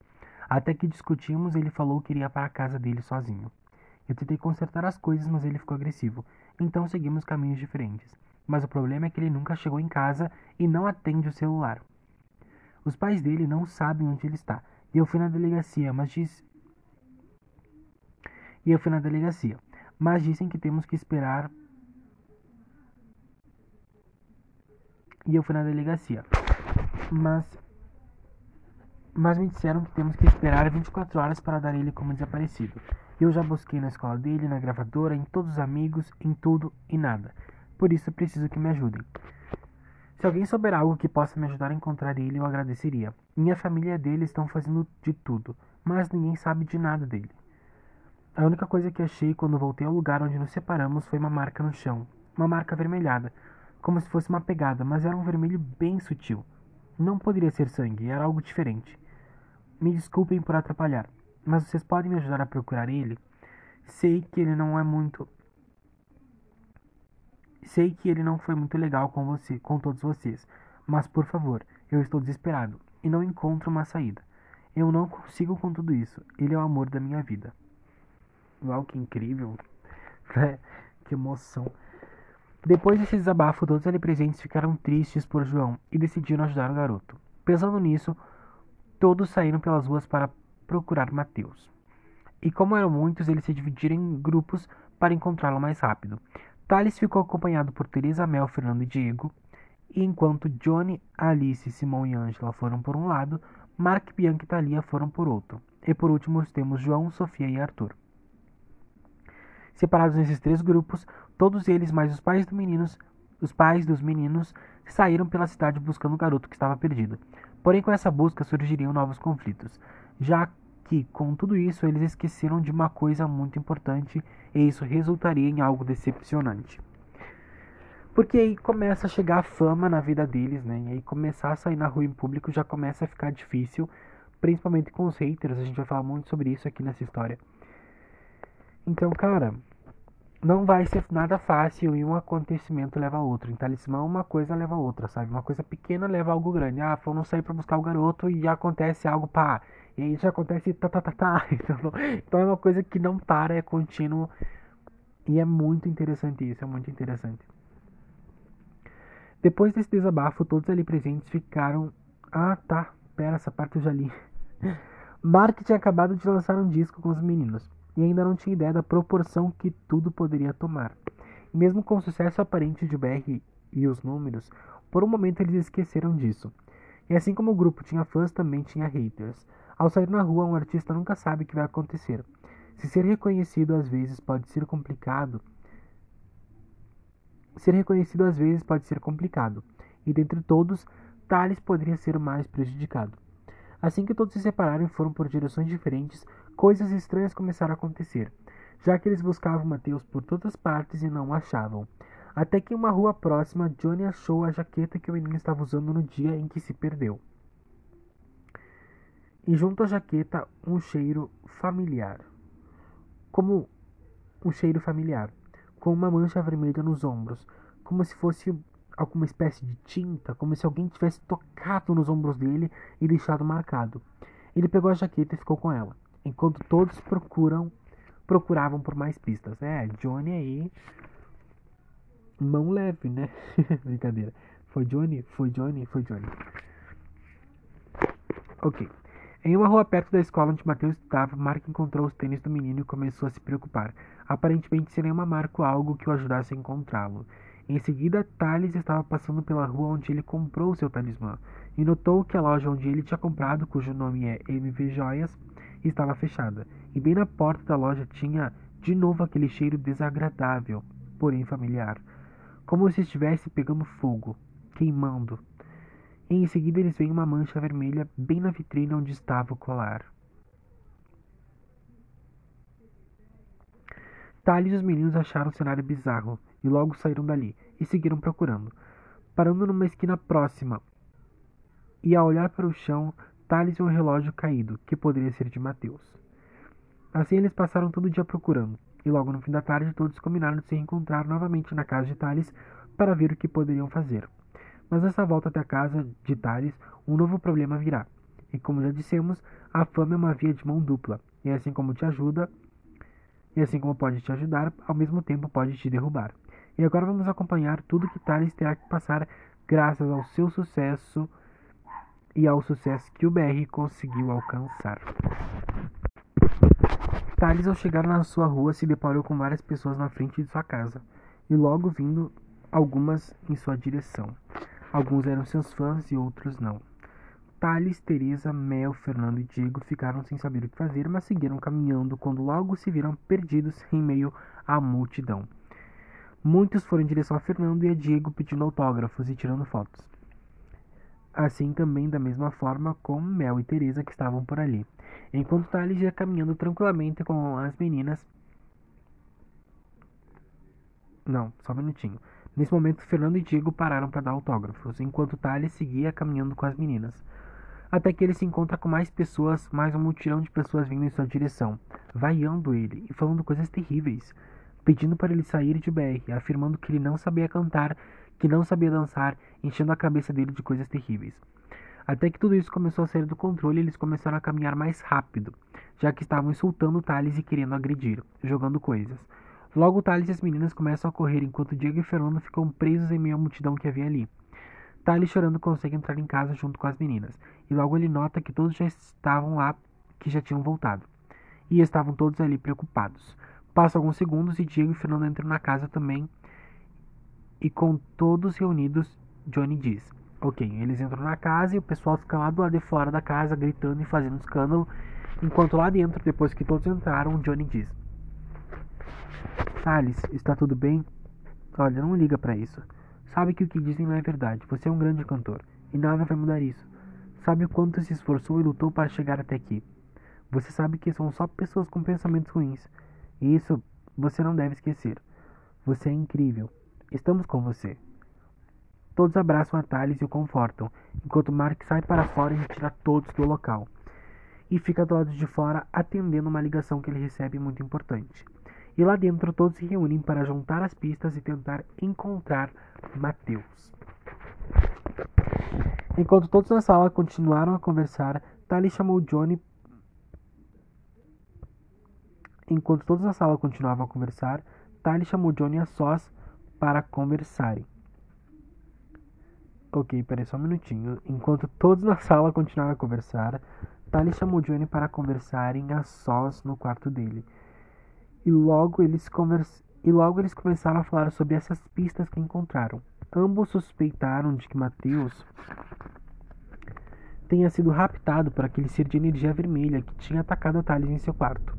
Speaker 1: Até que discutimos, ele falou que iria para a casa dele sozinho. Eu tentei consertar as coisas, mas ele ficou agressivo. Então seguimos caminhos diferentes. Mas o problema é que ele nunca chegou em casa e não atende o celular. Os pais dele não sabem onde ele está. E eu fui na delegacia, mas diz, e eu fui na delegacia. Mas dizem que temos que esperar. E eu fui na delegacia. Mas. Mas me disseram que temos que esperar 24 horas para dar ele como desaparecido. Eu já busquei na escola dele, na gravadora, em todos os amigos, em tudo e nada. Por isso preciso que me ajudem. Se alguém souber algo que possa me ajudar a encontrar ele, eu agradeceria. Minha família dele estão fazendo de tudo, mas ninguém sabe de nada dele. A única coisa que achei quando voltei ao lugar onde nos separamos foi uma marca no chão. Uma marca avermelhada, como se fosse uma pegada, mas era um vermelho bem sutil. Não poderia ser sangue, era algo diferente. Me desculpem por atrapalhar, mas vocês podem me ajudar a procurar ele? Sei que ele não é muito. Sei que ele não foi muito legal com você, com todos vocês, mas por favor, eu estou desesperado e não encontro uma saída. Eu não consigo com tudo isso. Ele é o amor da minha vida. Uau, que incrível. Né? que emoção. Depois desse desabafo, todos ali presentes ficaram tristes por João e decidiram ajudar o garoto. Pensando nisso, todos saíram pelas ruas para procurar Mateus. E como eram muitos, eles se dividiram em grupos para encontrá-lo mais rápido. Thales ficou acompanhado por Teresa, Mel, Fernando e Diego, e enquanto Johnny, Alice, Simão e Angela foram por um lado, Mark, Bianca e Thalia foram por outro. E por último temos João, Sofia e Arthur. Separados nesses três grupos, todos eles mais os pais, do meninos, os pais dos meninos saíram pela cidade buscando o garoto que estava perdido. Porém, com essa busca surgiriam novos conflitos, já que, com tudo isso, eles esqueceram de uma coisa muito importante e isso resultaria em algo decepcionante. Porque aí começa a chegar a fama na vida deles, né? E aí começar a sair na rua em público já começa a ficar difícil, principalmente com os haters. A gente vai falar muito sobre isso aqui nessa história. Então, cara, não vai ser nada fácil e um acontecimento leva a outro. Em talismã, uma coisa leva a outra, sabe? Uma coisa pequena leva a algo grande. Ah, foram sair para buscar o garoto e acontece algo, pá. E aí já acontece tá, tá, tá, tá. Então, então é uma coisa que não para, é contínuo. E é muito interessante isso, é muito interessante. Depois desse desabafo, todos ali presentes ficaram. Ah, tá. Pera, essa parte eu já li. Mark tinha acabado de lançar um disco com os meninos e ainda não tinha ideia da proporção que tudo poderia tomar. E mesmo com o sucesso aparente de BR e os números, por um momento eles esqueceram disso. E assim como o grupo tinha fãs, também tinha haters. Ao sair na rua, um artista nunca sabe o que vai acontecer. Se ser reconhecido às vezes pode ser complicado, ser reconhecido às vezes pode ser complicado, e dentre todos, Thales poderia ser o mais prejudicado. Assim que todos se separaram e foram por direções diferentes, coisas estranhas começaram a acontecer, já que eles buscavam Mateus por todas as partes e não o achavam. Até que em uma rua próxima, Johnny achou a jaqueta que o menino estava usando no dia em que se perdeu e junto à jaqueta um cheiro familiar. Como um cheiro familiar, com uma mancha vermelha nos ombros, como se fosse alguma espécie de tinta, como se alguém tivesse tocado nos ombros dele e deixado marcado. Ele pegou a jaqueta e ficou com ela, enquanto todos procuram procuravam por mais pistas. É, Johnny aí mão leve, né? Brincadeira. Foi Johnny, foi Johnny, foi Johnny. Ok. Em uma rua perto da escola onde Mateus estava, Mark encontrou os tênis do menino e começou a se preocupar, aparentemente sem nenhuma marca ou algo que o ajudasse a encontrá-lo. Em seguida, Thales estava passando pela rua onde ele comprou seu talismã e notou que a loja onde ele tinha comprado, cujo nome é MV Joias, estava fechada. E bem na porta da loja tinha de novo aquele cheiro desagradável, porém familiar, como se estivesse pegando fogo, queimando. E em seguida eles veem uma mancha vermelha bem na vitrine onde estava o colar. Thales e os meninos acharam o cenário bizarro e logo saíram dali e seguiram procurando. Parando numa esquina próxima e ao olhar para o chão, Thales viu um relógio caído, que poderia ser de Mateus. Assim eles passaram todo o dia procurando, e logo no fim da tarde todos combinaram de se encontrar novamente na casa de Thales para ver o que poderiam fazer. Mas nessa volta até a casa de Thales, um novo problema virá. E como já dissemos, a fama é uma via de mão dupla, e assim como te ajuda, e assim como pode te ajudar, ao mesmo tempo pode te derrubar. E agora vamos acompanhar tudo que Thales terá que passar graças ao seu sucesso e ao sucesso que o BR conseguiu alcançar. Thales, ao chegar na sua rua, se deparou com várias pessoas na frente de sua casa, e logo vindo algumas em sua direção. Alguns eram seus fãs e outros não. Thales, Teresa, Mel, Fernando e Diego ficaram sem saber o que fazer, mas seguiram caminhando quando logo se viram perdidos em meio à multidão. Muitos foram em direção a Fernando e a Diego pedindo autógrafos e tirando fotos. Assim também da mesma forma com Mel e Teresa que estavam por ali. Enquanto Thales ia caminhando tranquilamente com as meninas. Não, só um minutinho. Nesse momento, Fernando e Diego pararam para dar autógrafos, enquanto Thales seguia caminhando com as meninas. Até que ele se encontra com mais pessoas, mais um mutirão de pessoas vindo em sua direção, vaiando ele e falando coisas terríveis, pedindo para ele sair de BR, afirmando que ele não sabia cantar, que não sabia dançar, enchendo a cabeça dele de coisas terríveis. Até que tudo isso começou a sair do controle e eles começaram a caminhar mais rápido, já que estavam insultando Thales e querendo agredir, jogando coisas. Logo Thales e as meninas começam a correr enquanto Diego e Fernando ficam presos em meio à multidão que havia ali. Thales chorando consegue entrar em casa junto com as meninas, e logo ele nota que todos já estavam lá, que já tinham voltado. E estavam todos ali preocupados. Passa alguns segundos e Diego e Fernando entram na casa também. E com todos reunidos, Johnny diz: Ok, eles entram na casa e o pessoal fica lá do lado de fora da casa gritando e fazendo escândalo. Enquanto lá dentro, depois que todos entraram, Johnny diz: Thales, está tudo bem? Olha, não liga para isso. Sabe que o que dizem não é verdade. Você é um grande cantor. E nada vai mudar isso. Sabe o quanto se esforçou e lutou para chegar até aqui. Você sabe que são só pessoas com pensamentos ruins. E isso você não deve esquecer. Você é incrível. Estamos com você. Todos abraçam a Thales e o confortam, enquanto Mark sai para fora e retira todos do local. E fica do lado de fora atendendo uma ligação que ele recebe muito importante. E lá dentro todos se reúnem para juntar as pistas e tentar encontrar Mateus. Enquanto todos na sala continuaram a conversar, Tali chamou Johnny. Enquanto todos na sala continuavam a conversar, Tali chamou Johnny a sós para conversarem. Ok, peraí só um minutinho. Enquanto todos na sala continuavam a conversar, Tali chamou Johnny para conversarem a sós no quarto dele e logo eles, convers... e logo eles começaram a falar sobre essas pistas que encontraram. Ambos suspeitaram de que Mateus tenha sido raptado por aquele ser de energia vermelha que tinha atacado Thales em seu quarto.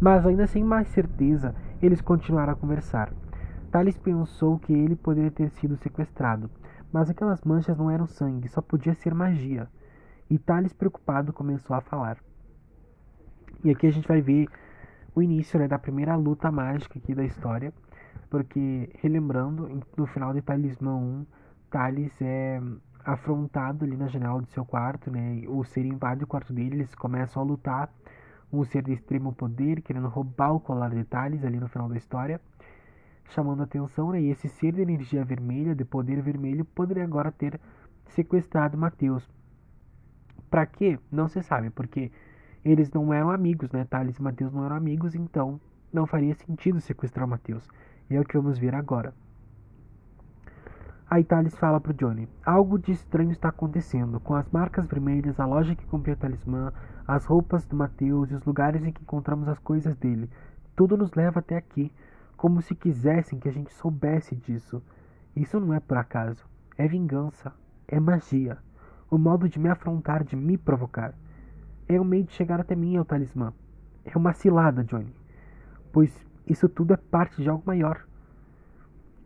Speaker 1: Mas ainda sem mais certeza, eles continuaram a conversar. Thales pensou que ele poderia ter sido sequestrado, mas aquelas manchas não eram sangue, só podia ser magia. E Thales, preocupado, começou a falar. E aqui a gente vai ver o início né, da primeira luta mágica aqui da história, porque, relembrando, no final de Talismã 1, Thales é afrontado ali na janela do seu quarto, né, o ser invade o quarto dele, eles começam a lutar, um ser de extremo poder, querendo roubar o colar de Thales ali no final da história, chamando a atenção, né, e esse ser de energia vermelha, de poder vermelho, poderia agora ter sequestrado Mateus. Para quê? Não se sabe, porque eles não eram amigos, né? Thales e Mateus não eram amigos, então não faria sentido sequestrar Mateus. E é o que vamos ver agora. Aí Thales fala pro Johnny: Algo de estranho está acontecendo. Com as marcas vermelhas, a loja que comprei o talismã, as roupas do Mateus e os lugares em que encontramos as coisas dele. Tudo nos leva até aqui, como se quisessem que a gente soubesse disso. Isso não é por acaso. É vingança. É magia. O modo de me afrontar, de me provocar. É um meio de chegar até mim, é o talismã. É uma cilada, Johnny. Pois isso tudo é parte de algo maior.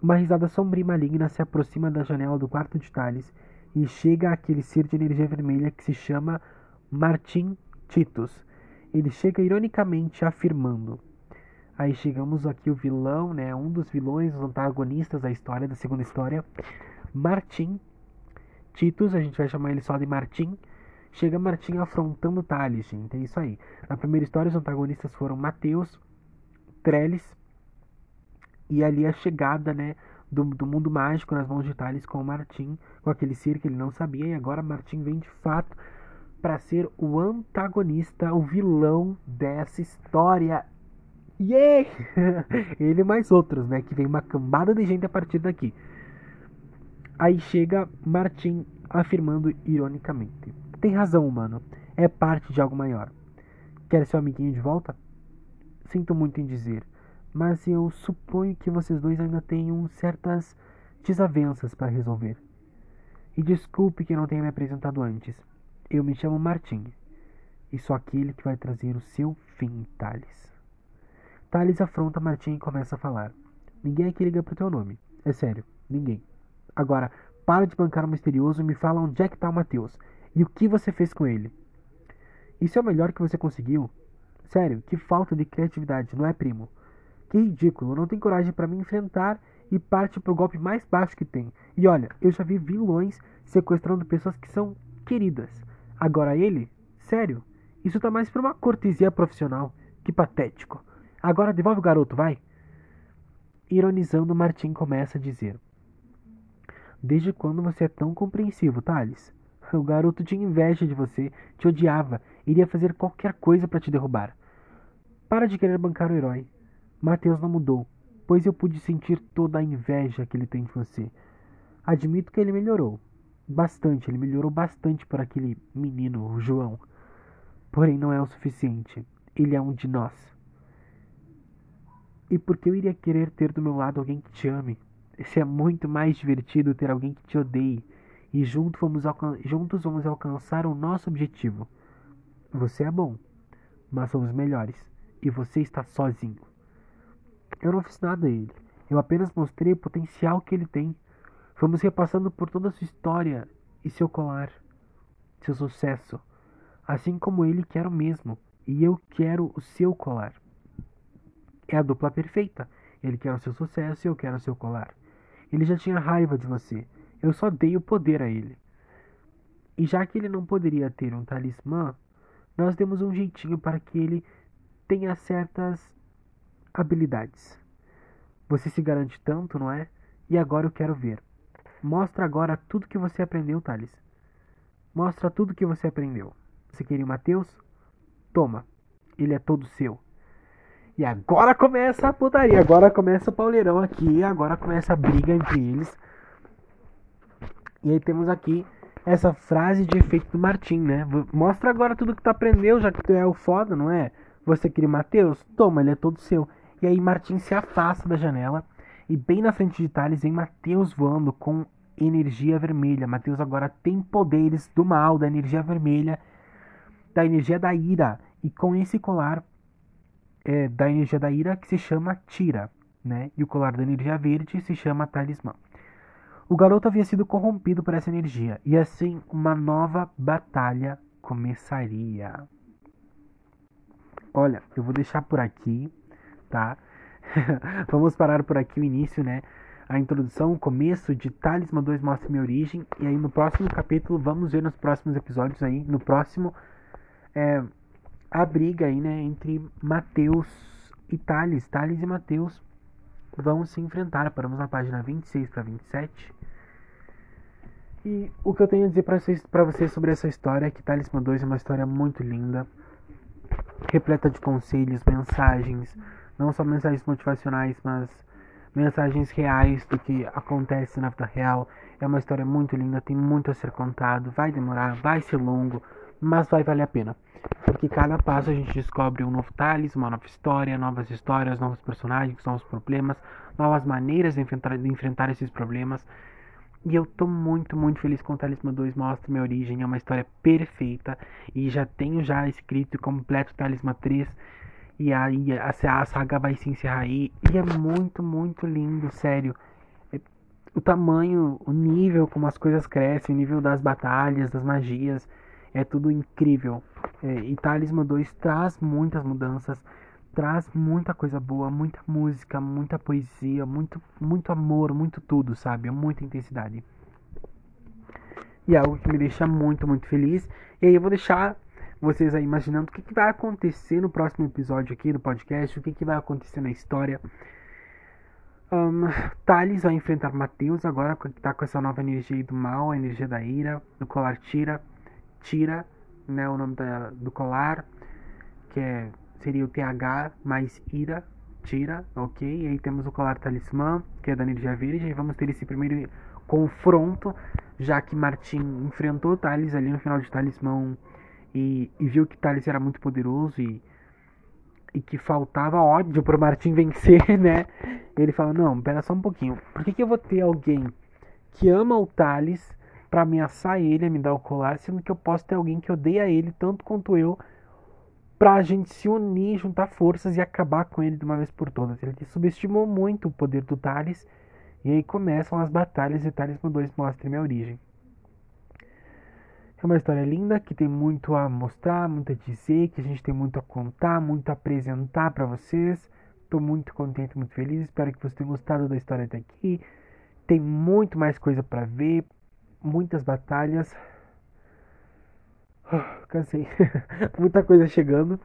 Speaker 1: Uma risada sombria e maligna se aproxima da janela do quarto de Thales e chega àquele ser de energia vermelha que se chama Martin Titus. Ele chega ironicamente afirmando. Aí chegamos aqui o vilão, né, um dos vilões, os antagonistas da história, da segunda história, Martin Titus, a gente vai chamar ele só de Martin, Chega Martim afrontando Thales, gente. É isso aí. Na primeira história, os antagonistas foram Mateus, Trellis e ali a chegada, né, do, do mundo mágico nas mãos de Thales com o Martim, com aquele ser que ele não sabia. E agora Martim vem de fato para ser o antagonista, o vilão dessa história. Yeah! ele mais outros, né? Que vem uma cambada de gente a partir daqui. Aí chega Martim afirmando ironicamente. Tem razão, mano. É parte de algo maior. Quer seu amiguinho de volta? Sinto muito em dizer, mas eu suponho que vocês dois ainda tenham certas desavenças para resolver. E desculpe que não tenha me apresentado antes. Eu me chamo Martin. E sou aquele que vai trazer o seu fim, Thales. Thales afronta Martin e começa a falar. Ninguém aqui liga pro teu nome. É sério, ninguém. Agora, para de bancar o misterioso e me fala onde é que tá o Matheus. E o que você fez com ele? Isso é o melhor que você conseguiu? Sério, que falta de criatividade, não é, primo? Que ridículo, não tem coragem para me enfrentar e parte pro golpe mais baixo que tem. E olha, eu já vi vilões sequestrando pessoas que são queridas. Agora ele? Sério? Isso tá mais pra uma cortesia profissional. Que patético. Agora devolve o garoto, vai. Ironizando, Martim começa a dizer: Desde quando você é tão compreensivo, Thales? O garoto tinha inveja de você, te odiava, iria fazer qualquer coisa para te derrubar. Para de querer bancar o herói. Mateus não mudou, pois eu pude sentir toda a inveja que ele tem de você. Admito que ele melhorou, bastante, ele melhorou bastante para aquele menino, o João. Porém, não é o suficiente. Ele é um de nós. E por que eu iria querer ter do meu lado alguém que te ame? Se é muito mais divertido ter alguém que te odeie. E vamos juntos vamos alcançar o nosso objetivo. Você é bom, mas somos melhores. E você está sozinho. Eu não fiz nada a ele. Eu apenas mostrei o potencial que ele tem. Fomos repassando por toda a sua história e seu colar, seu sucesso. Assim como ele quer o mesmo, e eu quero o seu colar. É a dupla perfeita. Ele quer o seu sucesso e eu quero o seu colar. Ele já tinha raiva de você. Eu só dei o poder a ele. E já que ele não poderia ter um talismã, nós demos um jeitinho para que ele tenha certas habilidades. Você se garante tanto, não é? E agora eu quero ver. Mostra agora tudo que você aprendeu, Thales. Mostra tudo que você aprendeu. Você queria o Mateus? Toma. Ele é todo seu. E agora começa a putaria. Agora começa o pauleirão aqui. Agora começa a briga entre eles. E aí temos aqui essa frase de efeito do Martim, né? Mostra agora tudo que tu aprendeu, já que tu é o foda, não é? Você queria Mateus? Toma, ele é todo seu. E aí Martim se afasta da janela. E bem na frente de Thales vem Mateus voando com energia vermelha. Mateus agora tem poderes do mal, da energia vermelha da energia da ira. E com esse colar é, da energia da ira que se chama Tira, né? E o colar da energia verde se chama Talismã. O garoto havia sido corrompido por essa energia, e assim uma nova batalha começaria. Olha, eu vou deixar por aqui, tá? Vamos parar por aqui o início, né? A introdução, o começo de Talismã 2 mostra minha origem. E aí no próximo capítulo, vamos ver nos próximos episódios aí, no próximo é, a briga aí, né, entre Mateus e Thales. Thales e Mateus vão se enfrentar. Paramos na página 26 para 27. E o que eu tenho a dizer para vocês, vocês sobre essa história é que Talismã 2 é uma história muito linda, repleta de conselhos, mensagens, não só mensagens motivacionais, mas mensagens reais do que acontece na vida real. É uma história muito linda, tem muito a ser contado, vai demorar, vai ser longo, mas vai valer a pena. Porque cada passo a gente descobre um novo Thales, uma nova história, novas histórias, novos personagens, novos problemas, novas maneiras de enfrentar, de enfrentar esses problemas. E eu tô muito, muito feliz com o Talismã 2 Mostra Minha Origem. É uma história perfeita. E já tenho já escrito completo o Talismã 3. E aí a, a saga vai se encerrar aí. E é muito, muito lindo, sério. É, o tamanho, o nível como as coisas crescem, o nível das batalhas, das magias é tudo incrível. É, e Talismã 2 traz muitas mudanças, traz muita coisa boa, muita música, muita poesia, muito, muito amor, muito tudo, sabe? Muita intensidade. E é algo que me deixa muito, muito feliz. E aí eu vou deixar vocês aí imaginando o que, que vai acontecer no próximo episódio aqui do podcast, o que, que vai acontecer na história. Um, Thales vai enfrentar Mateus agora, que tá com essa nova energia do mal, a energia da ira, do colar tira tira, né, o nome da, do colar, que é, seria o TH mais ira, tira, ok? E aí temos o colar talismã, que é da energia verde, e vamos ter esse primeiro confronto, já que Martin enfrentou Thales ali no final de Talismã e, e viu que Thales era muito poderoso e, e que faltava ódio pro Martin vencer, né? Ele fala, não, pera só um pouquinho, por que, que eu vou ter alguém que ama o Thales para ameaçar ele a me dar o colar, sendo que eu posso ter alguém que odeia ele tanto quanto eu, pra gente se unir, juntar forças e acabar com ele de uma vez por todas. Ele subestimou muito o poder do Thales, e aí começam as batalhas e Thales 2 mostra minha origem. É uma história linda que tem muito a mostrar, muito a dizer, que a gente tem muito a contar, muito a apresentar para vocês. Estou muito contente, muito feliz. Espero que vocês tenham gostado da história até aqui. Tem muito mais coisa para ver muitas batalhas. Oh, cansei. Muita coisa chegando.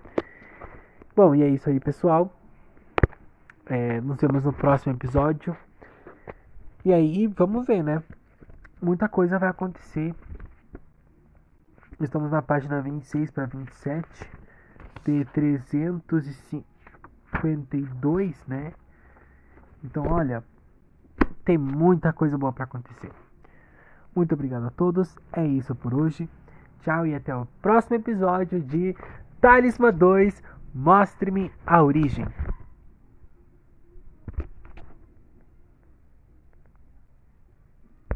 Speaker 1: Bom, e é isso aí, pessoal. É, nos vemos no próximo episódio. E aí, vamos ver, né? Muita coisa vai acontecer. Estamos na página 26 para 27 de 352, né? Então, olha, tem muita coisa boa para acontecer. Muito obrigado a todos. É isso por hoje. Tchau e até o próximo episódio de Talismã 2 Mostre-me a origem.